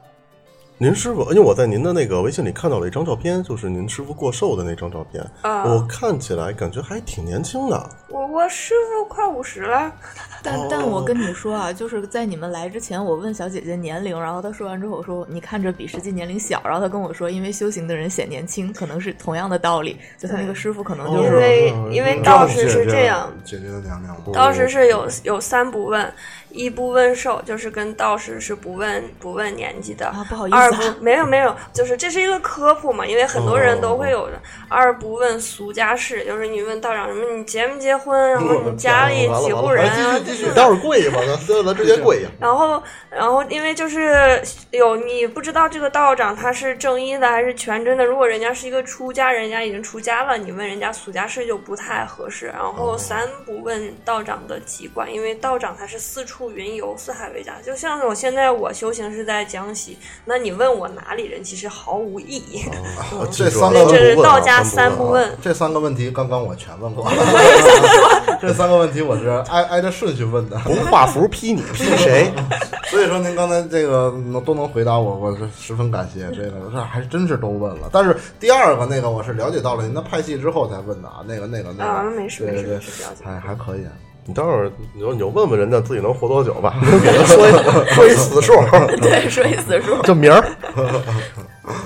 您师傅，因为我在您的那个微信里看到了一张照片，就是您师傅过寿的那张照片，啊我看起来感觉还挺年轻的。我我师傅快五十了，(laughs) 但但我跟你说啊，就是在你们来之前，我问小姐姐年龄，然后她说完之后，我说你看着比实际年龄小，然后她跟我说，因为修行的人显年轻，可能是同样的道理，就他那个师傅可能就哦是因为嗯因为嗯道士是这样，姐姐的娘娘吗？道士是有有三不问，一不问寿，就是跟道士是不问不问年纪的。啊不好意思二啊不没有没有，就是这是一个科普嘛，因为很多人都会有的。二不问俗家事，就是你问道长什么，你结没结婚，然后你家里几户人啊，继续继续，待会儿跪吧，咱咱直接跪下。然后，然后因为就是有你不知道这个道长他是正一的还是全真的，如果人家是一个出家，人家已经出家了，你问人家俗家事就不太合适。然后三不问道长的籍贯，因为道长他是四处云游，四海为家。就像是我现在我修行是在江西，那你问我哪里人，其实毫无意义。啊 (laughs) 这三个这是不问啊道家三不问啊三不问。这三个问题刚刚我全问过。(laughs) (laughs) 这三个问题我是挨挨着顺序问的，红画符劈你劈谁？(laughs) 所以说您刚才这个能都能回答我，我是十分感谢。这个这还真是都问了，但是第二个那个我是了解到了您的派系之后才问的啊，那个那个那个，啊没事对对对没事还还可以。你待会儿你就你就问问人家自己能活多久吧，(laughs) 说一说一死数，对，说一死数。就名儿。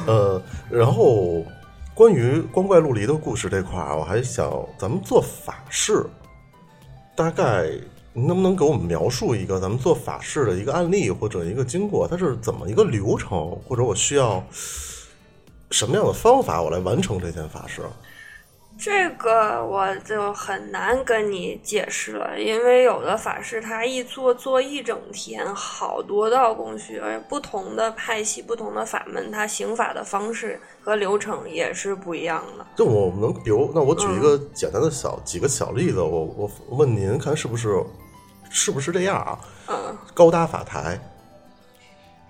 呃，然后关于光怪陆离的故事这块儿，我还想咱们做法事，大概你能不能给我们描述一个咱们做法事的一个案例或者一个经过？它是怎么一个流程，或者我需要什么样的方法，我来完成这件法事？这个我就很难跟你解释了，因为有的法师他一做做一整天，好多道工序，而不同的派系、不同的法门，他行法的方式和流程也是不一样的。就我能，比如，那我举一个简单的小、几个小例子，我我问您，看是不是是不是这样啊？嗯，高搭法台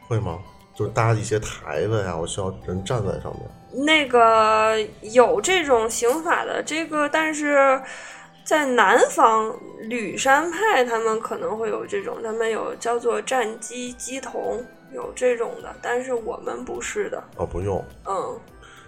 会吗？就是搭一些台子呀，我需要人站在上面。那个有这种刑法的这个，但是在南方吕山派，他们可能会有这种，他们有叫做战机机童，有这种的，但是我们不是的，哦，不用，嗯，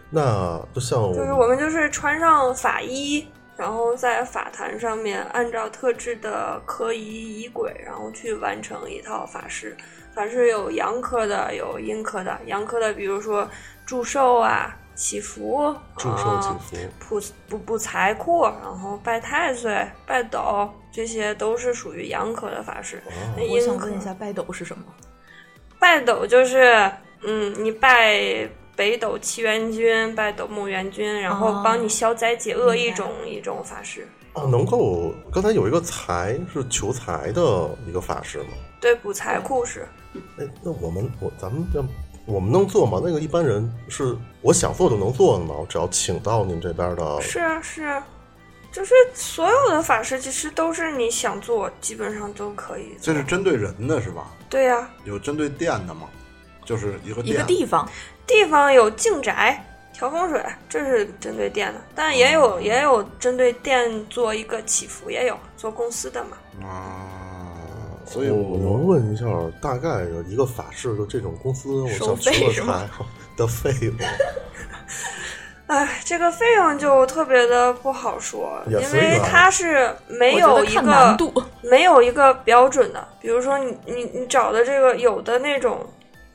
那就像我就是我们就是穿上法衣。然后在法坛上面按照特制的科仪仪轨，然后去完成一套法事。法事有阳科的，有阴科的。阳科的，比如说祝寿啊、祈福、祝寿祈啊福，补补补财库，然后拜太岁、拜斗，这些都是属于阳科的法事。那我阴科想问一下，拜斗是什么？拜斗就是，嗯，你拜北斗七元君，拜斗木元君，然后哦帮你消灾解厄一种、一种法事。哦，能够刚才有一个财是求财的一个法事吗？对，补财库是。哎，那我们我咱们这我们能做吗？那个一般人是我想做就能做的吗？我只要请到您这边的，是啊，是啊，就是所有的法师其实都是你想做，基本上都可以。这是针对人的是吧？对呀、有针对店的吗？就是一个一个地方，地方有净宅、调风水，这是针对店的，但也哦有也有针对店做一个祈福，也有做公司的嘛。啊，所以我我能问一下，大概有一个法式的这种公司，我收想费是求个财吗 (laughs) 的费用，(laughs) 哎，这个费用就特别的不好说，因为它是没有一个。没有一个标准的。比如说你你你找的这个有的那种，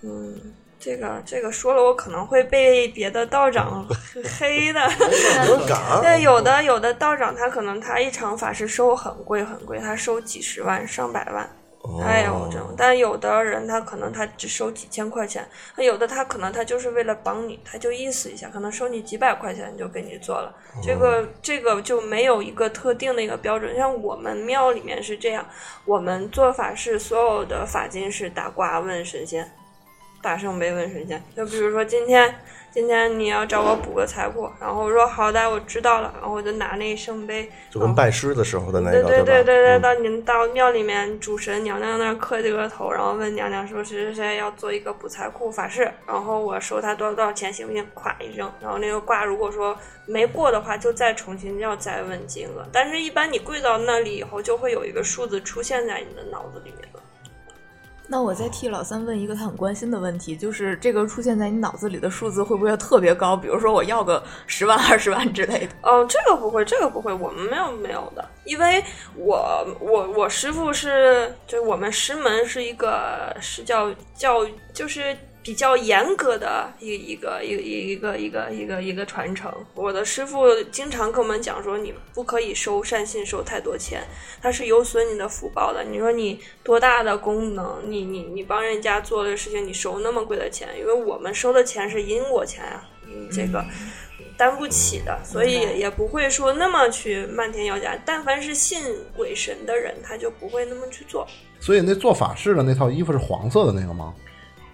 嗯，这个这个说了我可能会被别的道长 (laughs) 黑的。对，有的有的道长他可能他一场法师收很贵很贵，他收几十万上百万。他也有这种，但有的人他可能他只收几千块钱，那有的他可能他就是为了帮你，他就意思一下，可能收你几百块钱就给你做了。这个这个就没有一个特定的一个标准，像我们庙里面是这样，我们做法是所有的法金是打卦问神仙，打圣杯问神仙。就比如说今天今天你要找我补个财库，然后我说好的，我知道了，然后我就拿那圣杯，就跟拜师的时候的那个，对对对？对对，嗯到你到庙里面，主神娘娘那儿磕几个头，然后问娘娘说谁谁谁要做一个补财库法事，然后我收他多少多少钱行不行？咵一扔，然后那个卦如果说没过的话，就再重新要再问金额。但是，一般你跪到那里以后，就会有一个数字出现在你的脑子里面了。那我再替老三问一个他很关心的问题，就是这个出现在你脑子里的数字会不会特别高？比如说我要个十万、二十万之类的。哦，这个不会，这个不会，我们没有没有的，因为我我我师傅是，就我们师门是一个是叫教，就是比较严格的一一个一个一个一个一个一个传承。我的师傅经常跟我们讲说，你不可以收善信收太多钱，它是有损你的福报的。你说你多大的功能，你你你帮人家做的事情，你收那么贵的钱，因为我们收的钱是因果钱啊、你这个。担不起的，所以也不会说那么去漫天要价。但凡是信鬼神的人，他就不会那么去做。所以那做法事的那套衣服是黄色的那个吗？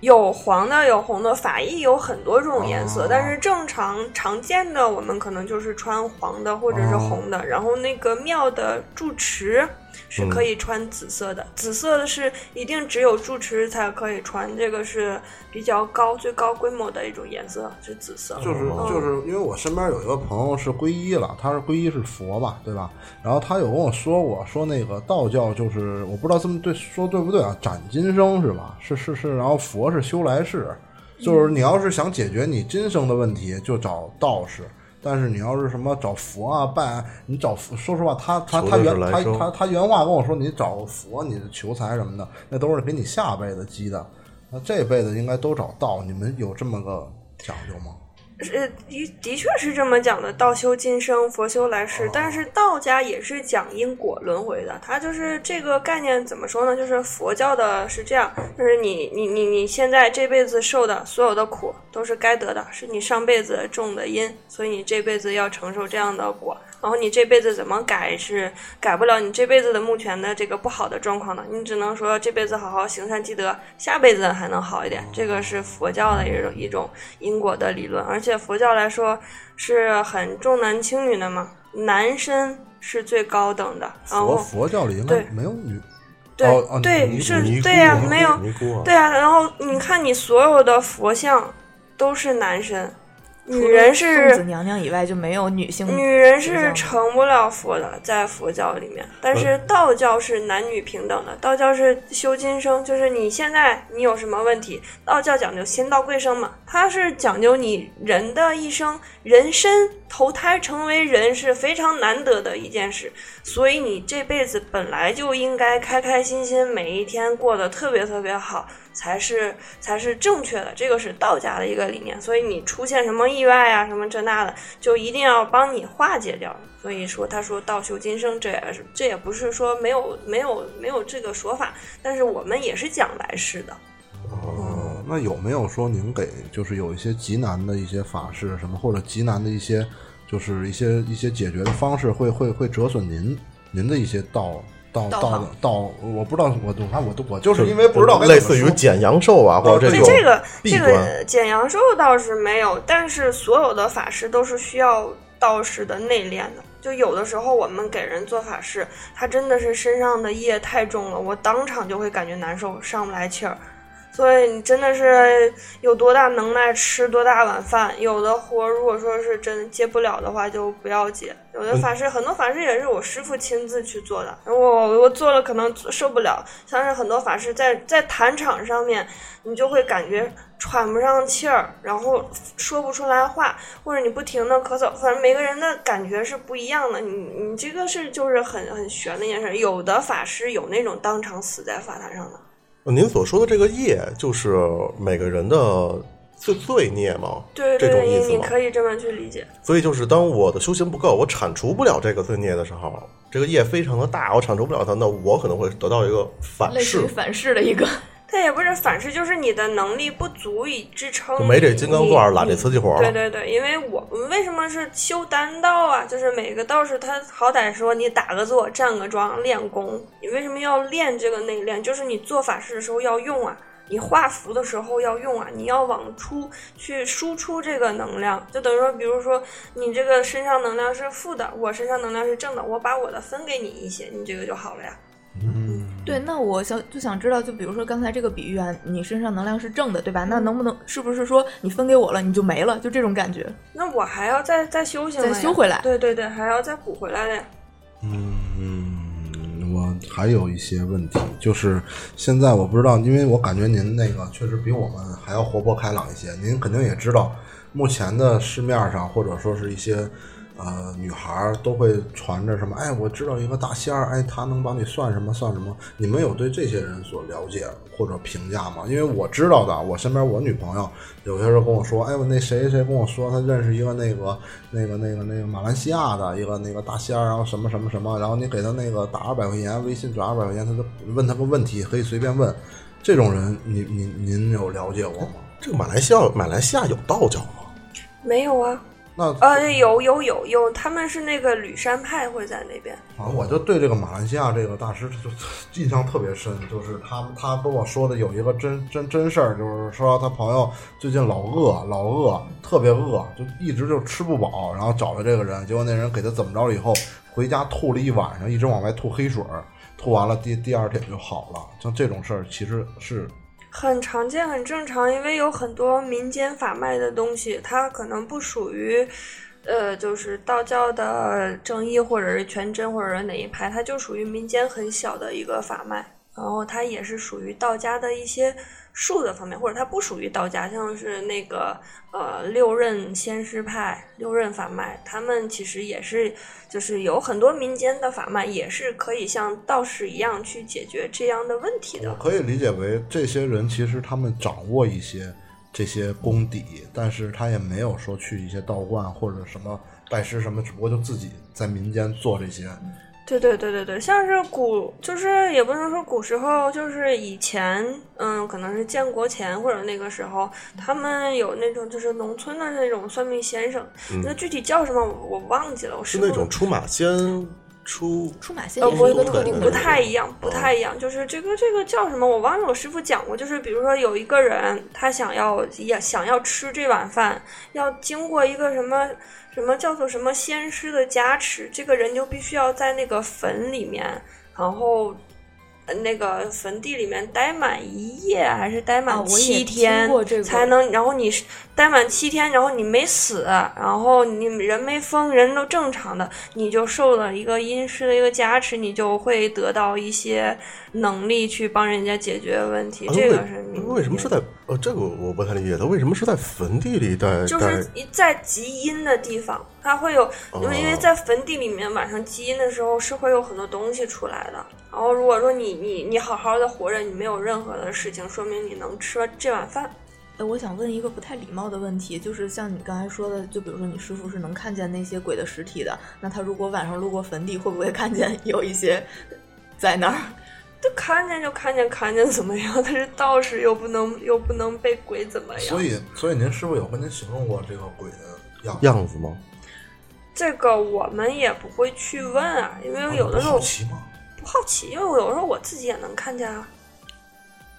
有黄的，有红的，法衣有很多种颜色，哦但是正常常见的我们可能就是穿黄的或者是红的。然后那个庙的住持，是可以穿紫色的。紫色的是一定只有住持才可以穿，这个是比较高、最高规模的一种颜色，是紫色。就是哦就是因为我身边有一个朋友是皈依了，他是皈依是佛吧，对吧？然后他有跟我说过，说那个道教就是我不知道这么对说对不对啊？斩今生是吧？是是是，然后佛是修来世，就是你要是想解决你今生的问题，就找道士。但是你要是什么找佛啊拜啊，你找佛，说实话，他他他原他他他原话跟我说，你找佛，你求财什么的，那都是给你下辈子积的。那这辈子应该都找道，你们有这么个讲究吗？是的的确是这么讲的，道修今生，佛修来世。但是道家也是讲因果轮回的，它就是这个概念怎么说呢？就是佛教的是这样，就是你你你你现在这辈子受的所有的苦都是该得的，是你上辈子种的因，所以你这辈子要承受这样的果。然后你这辈子怎么改是改不了你这辈子的目前的这个不好的状况的，你只能说这辈子好好行善积德，下辈子还能好一点。这个是佛教的一种一种因果的理论，而且佛教来说是很重男轻女的嘛，男生是最高等的，然佛后佛教里应该对没有女，对、对是对呀、没有对啊，然后你看你所有的佛像都是男生，女人是娘娘以外就没有女性。女人是成不了佛的，在佛教里面，但是道教是男女平等的。道教是修今生，就是你现在你有什么问题，道教讲究先道贵生嘛，它是讲究你人的一生，人身投胎成为人是非常难得的一件事，所以你这辈子本来就应该开开心心，每一天过得特别特别好。才是才是正确的，这个是道家的一个理念。所以你出现什么意外啊，什么这那的，就一定要帮你化解掉。所以说，他说道修今生，这也是这也不是说没有没有没有这个说法，但是我们也是讲来世的。哦，那有没有说您给就是有一些极难的一些法事什么，或者极难的一些就是一些一些解决的方式，会会会折损您您的一些道道道道？我不知道，我我看我都我就是因为不知道类似于减阳寿啊，或者这种这这个这。个减阳寿倒是没有，但是所有的法师都是需要道士的内练的。就有的时候我们给人做法事，他真的是身上的业太重了，我当场就会感觉难受，上不来气儿。所以你真的是有多大能耐吃多大碗饭，有的活如果说是真接不了的话，就不要接。有的法师，很多法师也是我师傅亲自去做的，我我做了可能受不了。像是很多法师在在坛场上面，你就会感觉喘不上气儿，然后说不出来话，或者你不停的咳嗽，反正每个人的感觉是不一样的。你你这个是就是很很悬的一件事。有的法师有那种当场死在法坛上的。您所说的这个业，就是每个人的罪罪孽吗？这对对对，你你种意思你？可以这么去理解。所以就是当我的修行不够，我铲除不了这个罪孽的时候，这个业非常的大，我铲除不了它，那我可能会得到一个反噬类似于，反噬的一个，它也不是反噬，就是你的能力不足以支撑，就没这金刚钻你揽这瓷器活了。对对对，因为我们为什么是修丹道啊？就是每个道士他好歹说你打个坐、站个桩、练功，你为什么要练这个内练？就是你做法事的时候要用啊，你画符的时候要用啊，你要往出去输出这个能量，就等于说，比如说你这个身上能量是负的，我身上能量是正的，我把我的分给你一些，你这个就好了呀。对，那我想就想知道，就比如说刚才这个比喻啊，你身上能量是正的，对吧？那能不能是不是说你分给我了，你就没了，就这种感觉？那我还要再再修行再修回来对对对，还要再补回来的呀。嗯，我还有一些问题，就是现在我不知道，因为我感觉您那个确实比我们还要活泼开朗一些。您肯定也知道，目前的市面上或者说是一些呃女孩都会传着什么，哎，我知道一个大仙儿，哎，他能帮你算什么算什么。你们有对这些人所了解或者评价吗？因为我知道的，我身边我女朋友有些时候跟我说，哎，我那谁谁跟我说，他认识一个那个那个那个那个马来西亚的一个那个大仙儿，然后什么什么什么，然后你给他那个打二百块钱，微信转二百块钱，他就问他个问题，可以随便问。这种人，您您您有了解过吗？这个马来西亚，马来西亚有道教吗？没有啊，那呃，有有有有，他们是那个吕山派会在那边。反正我就对这个马来西亚这个大师就印象特别深，就是他他跟我说的有一个真真真事儿，就是说他朋友最近老饿老饿，特别饿，就一直就吃不饱，然后找了这个人，结果那人给他怎么着了以后，回家吐了一晚上，一直往外吐黑水儿。吐完了第第二天就好了。像这种事儿其实是很常见，很正常，因为有很多民间法脉的东西，它可能不属于，呃，就是道教的正义或者是全真或者是哪一派，它就属于民间很小的一个法脉，然后它也是属于道家的一些术的方面，或者它不属于道家，像是那个呃六任仙师派、六任法脉，他们其实也是就是有很多民间的法脉，也是可以像道士一样去解决这样的问题的我。可以理解为这些人其实他们掌握一些这些功底，但是他也没有说去一些道观或者什么拜师什么，只不过就自己在民间做这些。对对对对对，像是古，就是也不能说古时候，就是以前，嗯，可能是建国前或者那个时候，他们有那种就是农村的那种算命先生，那具体叫什么我我忘记了，我是那种出马仙出出马仙呃，不也是一个特定的不太一样，不太一样。就是这个这个叫什么，我忘了。我师傅讲过，就是比如说有一个人，他想要也想要吃这碗饭，要经过一个什么什么叫做什么仙师的加持，这个人就必须要在那个坟里面，然后。呃那个坟地里面待满一夜，还是待啊满七天，过这个才能。然后你待满七天，然后你没死，然后你人没疯，人都正常的，你就受了一个阴师的一个加持，你就会得到一些能力去帮人家解决问题。啊这个是民为什么是在呃这个我不太理解，他为什么是在坟地里待就是在极阴的地方，它会有，因为因为哦在坟地里面晚上积阴的时候是会有很多东西出来的。然后如果说你你你好好的活着，你没有任何的事情，说明你能吃这碗饭。哎，我想问一个不太礼貌的问题，就是像你刚才说的，就比如说你师傅是能看见那些鬼的实体的，那他如果晚上路过坟地，会不会看见有一些 (laughs) 在那儿？就看见就看见，看见怎么样？但是道士又不能又不能被鬼怎么样？所以，所以您师傅有跟您形容过这个鬼的样子？样子吗？这个我们也不会去问啊，因为有的时候不好奇吗？不好奇，因为有时候我自己也能看见啊。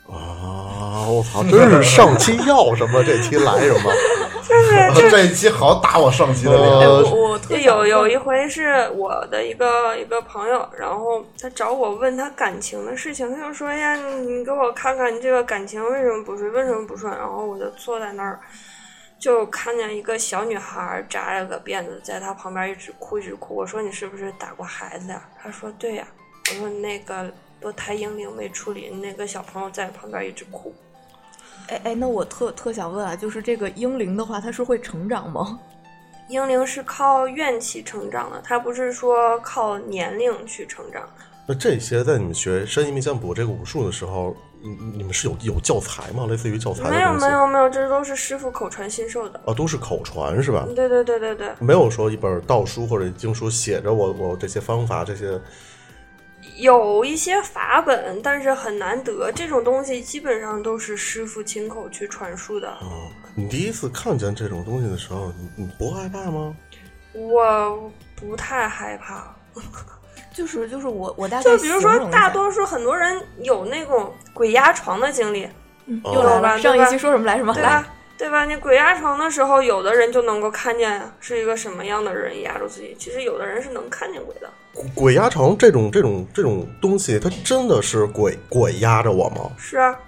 啊！我操，真是上期要什么这期来什么？(laughs) (laughs) 就是这一期好打我上期的呃脸。哎，我我特就有有一回是我的一个一个朋友，然后他找我问他感情的事情，他就说：“哎呀，你你给我看看你这个感情为什么不顺，为什么不顺？”然后我就坐在那儿，就看见一个小女孩扎了个辫子，在她旁边一直哭一直哭。我说：“你是不是打过孩子呀？”她说：“对呀。”我说：“那个堕胎婴灵没处理，那个小朋友在旁边一直哭。”哎哎，那我特特想问啊，就是这个婴灵的话，它是会成长吗？婴灵是靠怨气成长的，它不是说靠年龄去成长。那这些在你们学山医迷相卜这个武术的时候，你你们是有有教材吗？类似于教材的没有？没有没有，这都是师傅口传心授的。啊，都是口传是吧？对对对对对，没有说一本道书或者经书写着我我这些方法这些有一些法本，但是很难得。这种东西基本上都是师傅亲口去传述的。啊。你第一次看见这种东西的时候，你你不害怕吗？我不太害怕，就是就是我我大概就比如说大多数很多人有那种鬼压床的经历，嗯又来了，吧上一期说什么来什么来对吧？对吧？你鬼压床的时候，有的人就能够看见是一个什么样的人压住自己，其实有的人是能看见鬼的。鬼压床这种这种这种东西，它真的是鬼鬼压着我吗？是啊，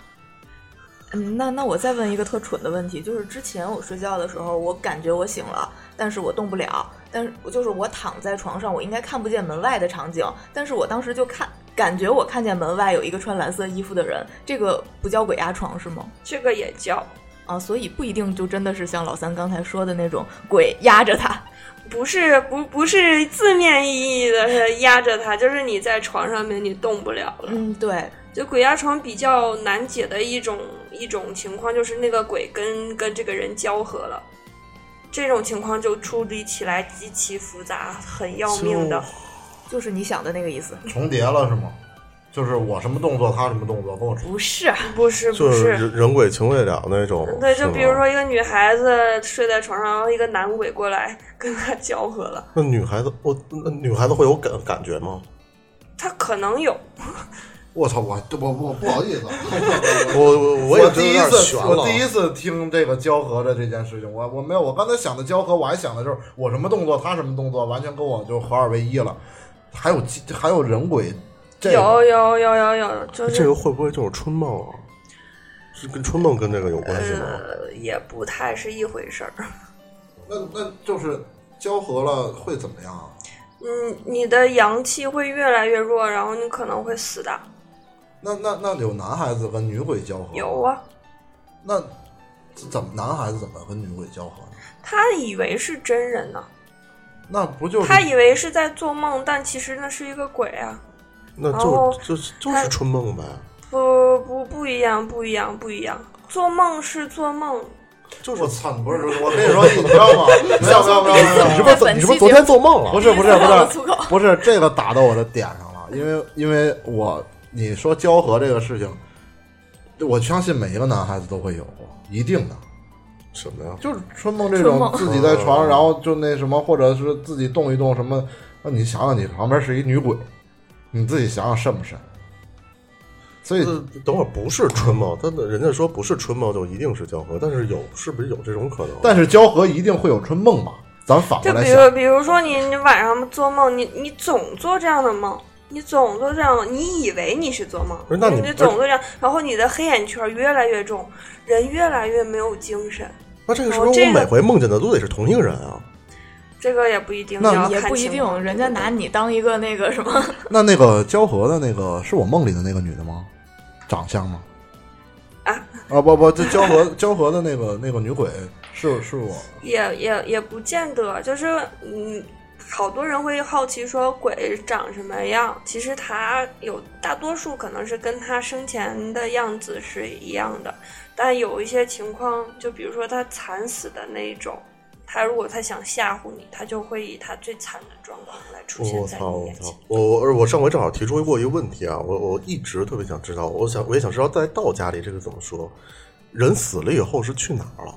嗯，那那我再问一个特蠢的问题，就是之前我睡觉的时候，我感觉我醒了，但是我动不了，但是我就是我躺在床上，我应该看不见门外的场景，但是我当时就看，感觉我看见门外有一个穿蓝色衣服的人，这个不叫鬼压床是吗？这个也叫。啊，所以不一定就真的是像老三刚才说的那种鬼压着他。(laughs) 不是不不是字面意义的是压着他，就是你在床上面你动不了了。嗯，对，就鬼压床比较难解的一种一种情况，就是那个鬼跟跟这个人交合了，这种情况就处理起来极其复杂，很要命的。就是你想的那个意思。重叠了是吗？就是我什么动作，他什么动作，跟我重不是，不是就不是，人人鬼情未了那种。对，是吗就比如说一个女孩子睡在床上，然后一个男鬼过来跟她交合了，那女孩子，我那女孩子会有感感觉吗？她可能有，我操，我我我不好意思，(laughs) 我我我也第一次我第一次听这个交合的这件事情，我我没有，我刚才想的交合，我还想的就是我什么动作，他什么动作，完全跟我就合二为一了。还有还有人鬼这有有有有有，就是这个会不会就是春梦啊？是跟春梦跟这个有关系吗？呃，也不太是一回事儿。(laughs) 那那就是交合了会怎么样啊？嗯，你的阳气会越来越弱，然后你可能会死的。那那那有男孩子跟女鬼交合？有。啊，那怎么男孩子怎么跟女鬼交合呢？他以为是真人呢，那不就是他以为是在做梦，但其实那是一个鬼啊。那就就就是春梦呗，不不不一样，不一样，不一样。做梦是做梦，就我操！不是，我跟你说，你知道吗？不要不要不要不要！你是不是你是不是昨天做梦了？不是不是不是不是这个打到我的点上了，因为因为我你说交合这个事情，我相信每一个男孩子都会有过，一定的，什么呀？就是春梦这种自己在床上，哦然后就那什么，或者是自己动一动什么，那你想想，你旁边是一女鬼，你自己想想瘆不瘆？所以呃等会儿不是春梦，他人家说不是春梦就一定是交合，但是有是不是有这种可能？但是交合一定会有春梦吧？咱反过就比来想，如比如说你你晚上做梦，你你总做这样的梦。你总做这样，你以为你是做梦不是，那你你总做这样，然后你的黑眼圈越来越重，人越来越没有精神。那这个是不是哦这个我每回梦见的都得是同一个人啊？这个也不一定，也不一定，人家拿你当一个那个什么，(laughs) 那那个交河的那个是我梦里的那个女的吗？长相吗？啊啊不不，这交合交合的那个那个女鬼是是我也也也不见得，就是嗯，好多人会好奇说鬼长什么样，其实他有大多数可能是跟他生前的样子是一样的，但有一些情况，就比如说他惨死的那一种，他如果他想吓唬你，他就会以他最惨的状况来出现在你面前。！我我我上回正好提出过一个问题啊，我我一直特别想知道，我想我也想知道在道家里这个怎么说，人死了以后是去哪儿了？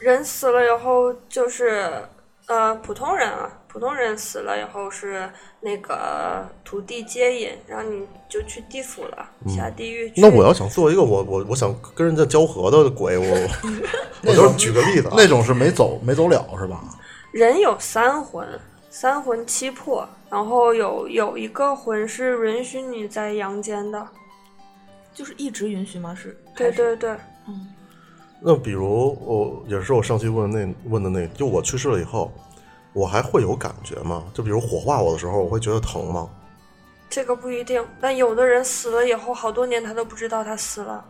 人死了以后就是呃普通人啊，普通人死了以后是那个土地接引，然后你就去地府了，下地狱去。那我要想做一个我我我想跟人家交合的鬼，我 (laughs) 我就是举个例子啊，那种是没走没走了是吧？人有三魂，三魂七魄，然后有有一个魂是允许你在阳间的。就是一直允许吗？是？对对，对嗯，那比如我也是我上期问的那问的那，就我去世了以后，我还会有感觉吗？就比如火化我的时候，我会觉得疼吗？这个不一定，但有的人死了以后好多年他都不知道他死了。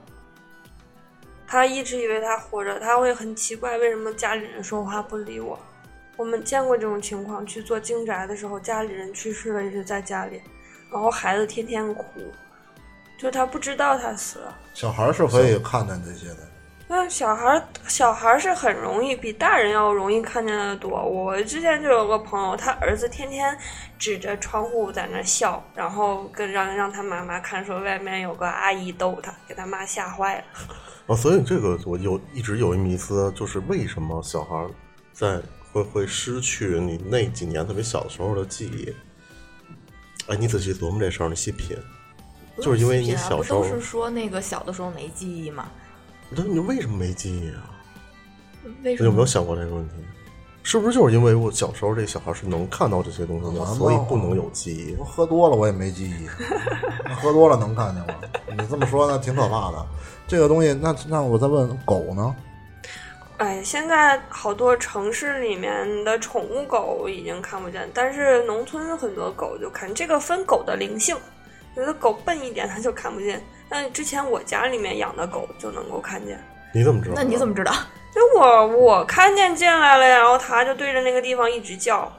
他一直以为他活着，他会很奇怪为什么家里人说话不理我。我们见过这种情况，去做精宅的时候，家里人去世了，一直在家里，然后孩子天天哭，就他不知道他死了。小孩是可以看见这些的。那小孩儿，小孩儿是很容易，比大人要容易看见的多。我之前就有个朋友，他儿子天天指着窗户在那笑，然后跟让让他妈妈看，说外面有个阿姨逗他，给他妈吓坏了。啊，(laughs) 所以这个我有一直有一迷思，就是为什么小孩儿在会会失去你那几年特别小时候的记忆？哎，你仔细琢磨这事儿，你细品，就是因为你小时候不都是说那个小的时候没记忆吗？那你为什么没记忆啊？为什么？你有没有想过这个问题？是不是就是因为我小时候这小孩是能看到这些东西的，所以不能有记忆我？喝多了我也没记忆，那 (laughs) 喝多了能看见吗？你这么说那挺可怕的。这个东西，那那我再问狗呢？哎，现在好多城市里面的宠物狗已经看不见，但是农村很多狗就看。这个分狗的灵性，有的狗笨一点它就看不见，但之前我家里面养的狗就能够看见。你怎么知道？那你怎么知道？就我我看见进来了，然后它就对着那个地方一直叫，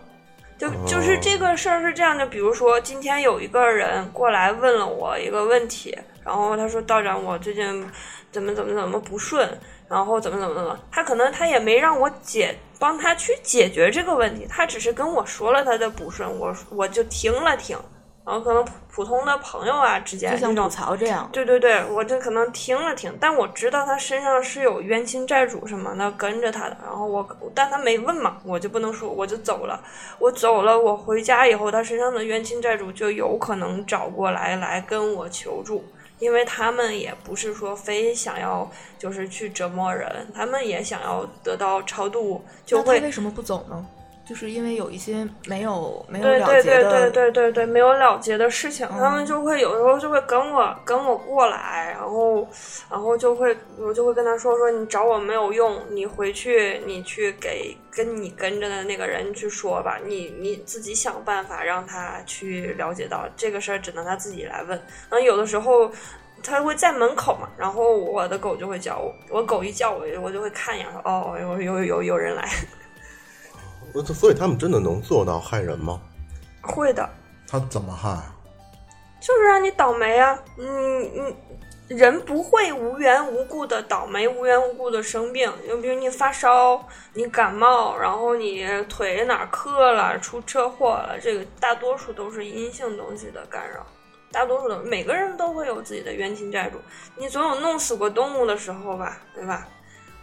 就就是这个事儿是这样的。比如说今天有一个人过来问了我一个问题，然后他说道长，我最近怎么怎么怎么不顺，然后怎么怎么怎么，他可能他也没让我解帮他去解决这个问题，他只是跟我说了他的不顺，我我就听了听，然后可能普普通的朋友啊之间就像吐槽这样，对对对，我就可能听了听，但我知道他身上是有冤亲债主什么的跟着他的，然后我，但他没问嘛，我就不能说，我就走了。我走了，我回家以后，他身上的冤亲债主就有可能找过来来跟我求助，因为他们也不是说非想要就是去折磨人，他们也想要得到超度，就会那为什么不走呢？就是因为有一些没有没有对对对了结的，对对对对，没有了结的事情，他们就会有时候就会跟我跟我过来，然后然后就会我就会跟他说说你找我没有用，你回去你去给跟你跟着的那个人去说吧，你你自己想办法让他去了解到这个事儿，只能他自己来问。然后有的时候。他会在门口嘛，然后我的狗就会叫我，我狗一叫我，我就会看一眼，说哦，有有有有人来，那所以他们真的能做到害人吗？会的。他怎么害啊？就是让你倒霉啊！嗯嗯，人不会无缘无故的倒霉，无缘无故的生病。就比如你发烧，你感冒，然后你腿哪儿磕了，出车祸了，这个大多数都是阴性东西的干扰。大多数的每个人都会有自己的冤亲债主，你总有弄死过动物的时候吧，对吧？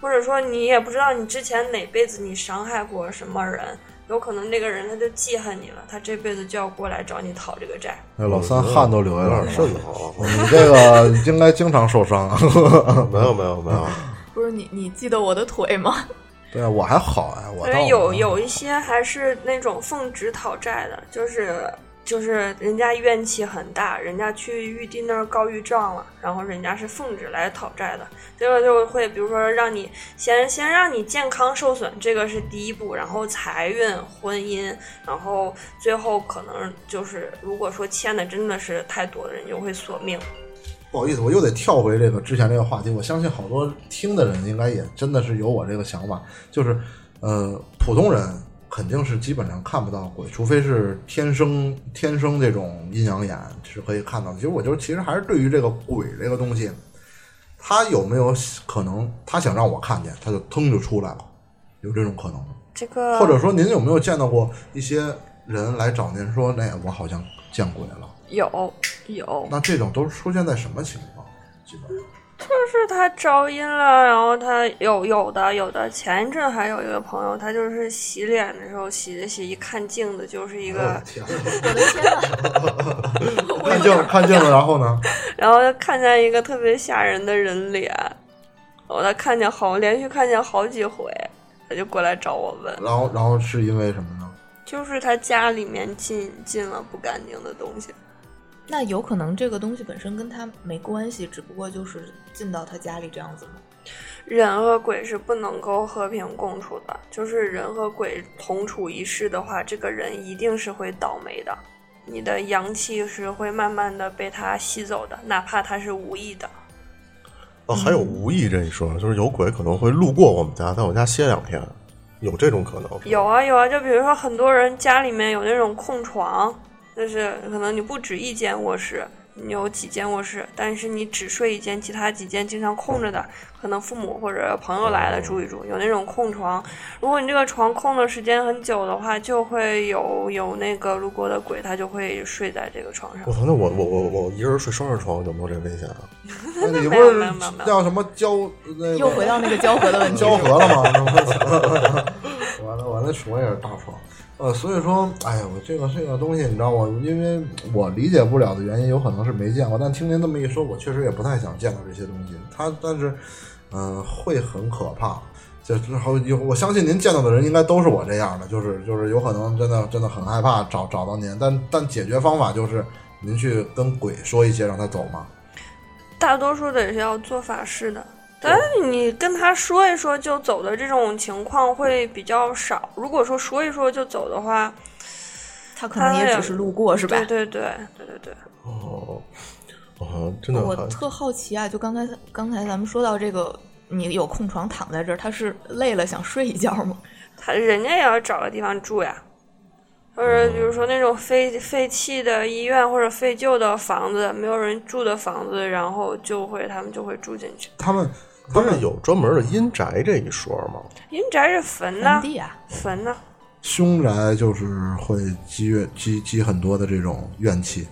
或者说你也不知道你之前哪辈子你伤害过什么人，有可能那个人他就记恨你了，他这辈子就要过来找你讨这个债。那老三汗都流下来有点瘆了。你这个应该经常受伤。(laughs) 没有没有没有，不是你你记得我的腿吗？(laughs) 对啊，我还好哎，我倒所以有有一些还是那种奉旨讨债的，就是就是人家怨气很大，人家去玉帝那儿告御状了，然后人家是奉旨来讨债的，结果就会比如说让你先先让你健康受损，这个是第一步，然后财运、婚姻，然后最后可能就是如果说欠的真的是太多的人，就会索命。不好意思，我又得跳回这个之前这个话题。我相信好多听的人应该也真的是有我这个想法，就是呃，普通人肯定是基本上看不到鬼，除非是天生天生这种阴阳眼是可以看到的。其实我就其实还是对于这个鬼这个东西，他有没有可能他想让我看见，他就腾就出来了，有这种可能吗？这个或者说您有没有见到过一些人来找您说，那我好像见鬼了？有有，那这种都是出现在什么情况？基本上。就是他招阴了，然后他有有的有的，前一阵还有一个朋友，他就是洗脸的时候洗着洗，一看镜子就是一个，天，我的天呐！看镜看镜子，然后呢？(laughs) 然后他看见一个特别吓人的人脸，然后他看见好连续看见好几回，他就过来找我问，然后然后是因为什么呢？就是他家里面进进了不干净的东西，那有可能这个东西本身跟他没关系，只不过就是进到他家里这样子吗？人和鬼是不能够和平共处的，就是人和鬼同处一室的话，这个人一定是会倒霉的，你的阳气是会慢慢的被他吸走的，哪怕他是无意的。哦，还有无意这一说，就是有鬼可能会路过我们家，在我家歇两天，有这种可能？有啊有啊，就比如说很多人家里面有那种空床，就是可能你不止一间卧室，你有几间卧室，但是你只睡一间，其他几间经常空着的，可能父母或者朋友来了住一住，有那种空床。如果你这个床空的时间很久的话，就会有有那个路过的鬼，他就会睡在这个床上我。操，那我我我我一个人睡双人床有没有这危险啊？(laughs) 那你不没有是没有没有没有叫什么交那个又回到那个交合的问题。(laughs) 交合了吗？(laughs) 完了，我那床也是大床。呃，所以说，哎呀，我这个这个东西，你知道我，因为我理解不了的原因，有可能是没见过。但听您这么一说，我确实也不太想见到这些东西。它，但是，嗯、会很可怕。就之后有，我相信您见到的人应该都是我这样的，就是就是有可能真的真的很害怕找找到您，但但解决方法就是您去跟鬼说一些，让他走嘛。大多数得是要做法事的，但是你跟他说一说就走的这种情况会比较少。如果说说一说就走的话，他可能也只是路过，是吧？对对对对对对，哦，哦，真的我特好奇啊，就刚才刚才咱们说到这个，你有空床躺在这儿，他是累了想睡一觉吗？(laughs) 他人家也要找个地方住呀。或者比如说那种废废弃的医院或者废旧的房子，没有人住的房子，然后就会他们就会住进去。他们他们有专门的阴宅这一说吗？阴宅是坟呐坟，地啊，坟呐。凶宅就是会积怨积积很多的这种怨气。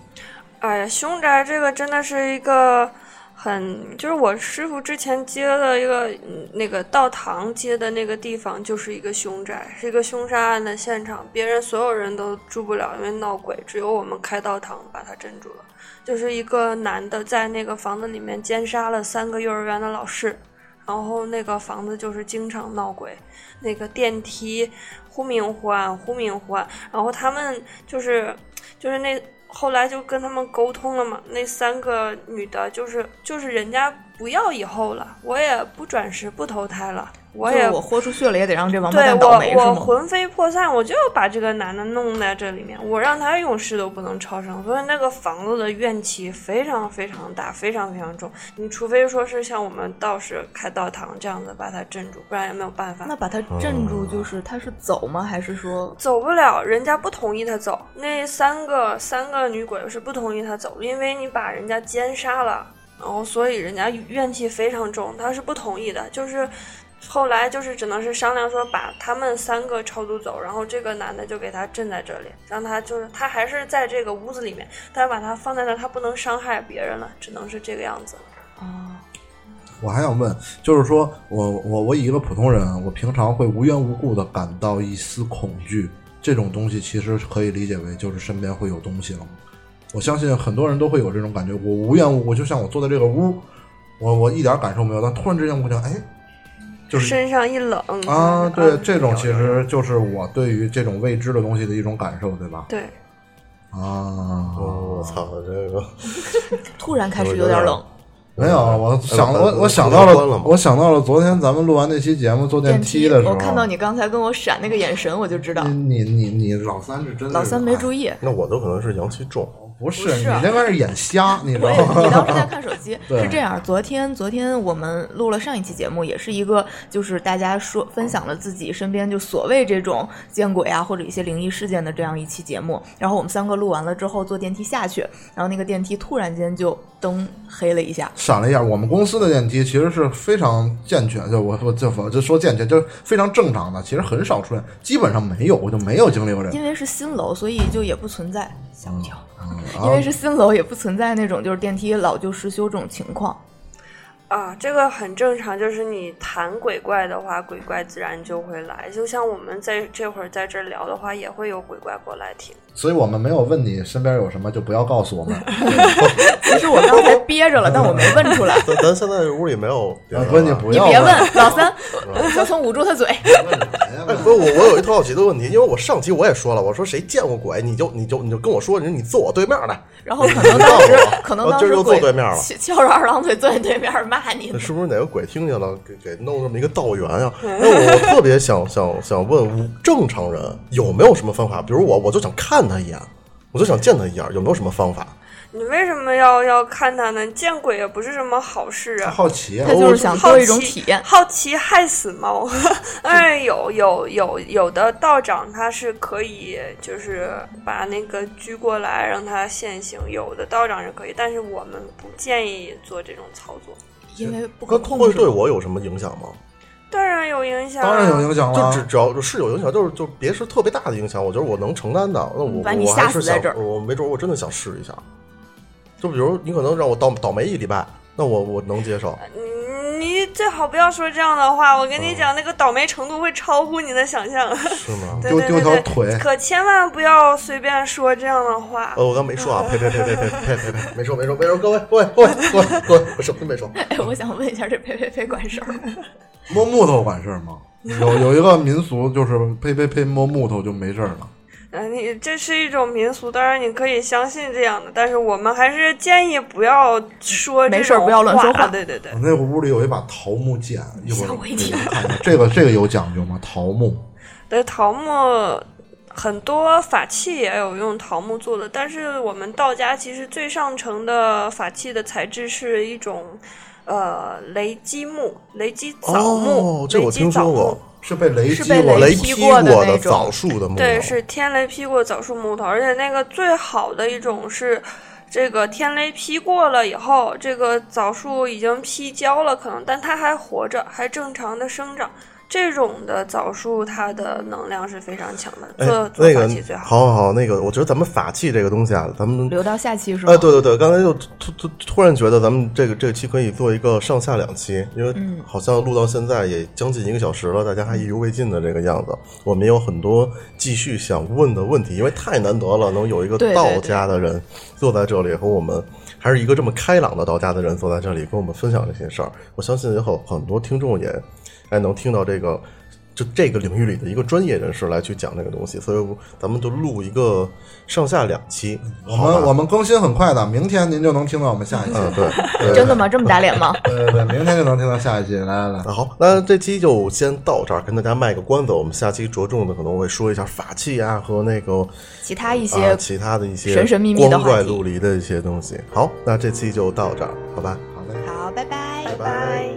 哎呀，凶宅这个真的是一个很，就是我师傅之前接的一个嗯那个道堂接的那个地方，就是一个凶宅，是一个凶杀案的现场，别人所有人都住不了，因为闹鬼，只有我们开道堂把它镇住了。就是一个男的在那个房子里面奸杀了三个幼儿园的老师，然后那个房子就是经常闹鬼，那个电梯忽明忽暗，忽明忽暗。然后他们就是就是那后来就跟他们沟通了嘛，那三个女的就是就是人家不要以后了，我也不转世不投胎了，我也我豁出去了也得让这王八对蛋倒霉是吗？我我魂飞魄散，我就要把这个男的弄在这里面，我让他永世都不能超生，所以那个房子的怨气非常非常大，非常非常重。你除非说是像我们道士开道堂这样子把他镇住，不然也没有办法那。把他镇住，就是他是走吗？还是说走不了，人家不同意他走。那三个三个女鬼是不同意他走，因为你把人家奸杀了，然后所以人家怨气非常重，他是不同意的。就是后来就是只能是商量说把他们三个超度走，然后这个男的就给他镇在这里，让他就是他还是在这个屋子里面，但把他放在那，他不能伤害别人了，只能是这个样子。啊？我还想问，就是说我我我以一个普通人，我平常会无缘无故的感到一丝恐惧，这种东西其实可以理解为就是身边会有东西了？我相信很多人都会有这种感觉，我无缘无故，就像我坐在这个屋，我我一点感受没有，但突然之间我就哎，就是身上一冷啊，对，嗯这种其实就是我对于这种未知的东西的一种感受，对吧？对。啊，哦我操，这个 (laughs) 突然开始有点冷，没有，我想哎我我想到了，了我想到了昨天咱们录完那期节目坐电梯的时候，我看到你刚才跟我闪那个眼神，我就知道你你你你老三是真的老三没，注意。那我都可能是阳气重，不是不是啊你那边是眼瞎，你知道我也，你当时在？看手机。(laughs) 是这样，昨天昨天我们录了上一期节目，也是一个就是大家说分享了自己身边就所谓这种见鬼啊或者一些灵异事件的这样一期节目。然后我们三个录完了之后坐电梯下去，然后那个电梯突然间就灯黑了一下，闪了一下，我们公司的电梯其实是非常健全，就我我就我就说健全，就是非常正常的，其实很少出现，基本上没有，我就没有经历过这个。因为是新楼，所以就也不存在吓我一跳。嗯因为是新楼，也不存在那种就是电梯老旧失修这种情况。啊，这个很正常，就是你谈鬼怪的话，鬼怪自然就会来。就像我们在这会儿在这儿聊的话，也会有鬼怪过来听。所以我们没有问你身边有什么，就不要告诉我们。(laughs) 其实我刚才憋着了，(laughs) 但我没问出来。(laughs) 咱咱现在屋里没有别人啊不，你不要你别问老三，小聪捂住他嘴。哎，不是我，我有一特好奇的问题，因为我上期我也说了，我说谁见过鬼，你就你就你就跟我说，你说你坐我对面来，然后可能当时，可能当今儿又坐时鬼对面了翘翘着二郎腿坐你对面骂你呢。是不是哪个鬼听见了，给给弄这么一个道缘呀？哎，我特别想想想问，正常人有没有什么方法？比如我，我就想看他一眼，我就想见他一眼，有没有什么方法？你为什么要要看他呢？见鬼也不是什么好事啊！好奇啊他，就是想好多一种奇体验。好奇害死猫。(laughs) 哎，有有有有的道长他是可以，就是把那个拘过来让他现形；有的道长是可以，但是我们不建议做这种操作。因为不可会会控制。对我有什么影响吗？当然有影响、啊，当然有影响了。就只只要是有影响，就是就别是特别大的影响，我觉得我能承担的。那我把你我还是想吓死在这儿，我没准我真的想试一下。就比如你可能让我倒倒霉一礼拜，那我我能接受。嗯，你最好不要说这样的话。我跟你讲，那个倒霉程度会超乎你的想象。是吗？(laughs) 对丢丢条腿可千万不要随便说这样的话。呃，我刚没说啊，(laughs) 呸呸呸呸呸呸呸呸，没说没说没说，各位各位各位各位各位，我什么都没说。(laughs) 哎，我想问一下，这呸呸呸管事儿吗？摸木头管事儿吗？(laughs) 有有一个民俗就是呸呸呸摸木头就没事儿了。呃，你这是一种民俗，当然你可以相信这样的，但是我们还是建议不要说这种没事儿不要乱说话对对对我，那个屋里有一把桃木剑，一会儿吓我一跳给你们看。这个这个有讲究吗？桃木对桃木很多法器也有用桃木做的，但是我们道家其实最上乘的法器的材质是一种呃雷击木、雷击枣木、哦，这我雷击枣木听说过。是被雷劈劈过的那种的枣树的木头，对，是天雷劈过枣树木头，而且那个最好的一种是，这个天雷劈过了以后，这个枣树已经劈焦了，可能，但它还活着，还正常的生长。这种的枣树它的能量是非常强的，哎做，做那个法器最好。好好好，那个我觉得咱们法器这个东西啊，咱们留到下期是吗？哎，对对对，刚才就突突突然觉得咱们这个这个期可以做一个上下两期，因为嗯好像录到现在也将近一个小时了，大家还意犹未尽的这个样子。我们也有很多继续想问的问题，因为太难得了，能有一个道家的人坐在这里和我们，还是一个这么开朗的道家的人坐在这里跟我们分享这些事儿。我相信有很很多听众也哎能听到这个。就这个领域里的一个专业人士来去讲这个东西，所以咱们就录一个上下两期。我们我们更新很快的，明天您就能听到我们下一期。嗯，对，对 (laughs) 真的吗？这么打脸吗？(laughs) 对对对，明天就能听到下一期。来来来，那好，那这期就先到这儿，跟大家卖个关子。我们下期着重的可能会说一下法器啊和那个其他一啊些其他的一些神神秘秘的光怪陆离的一些东西。好，那这期就到这儿，好吧？好嘞。好，拜拜，拜拜。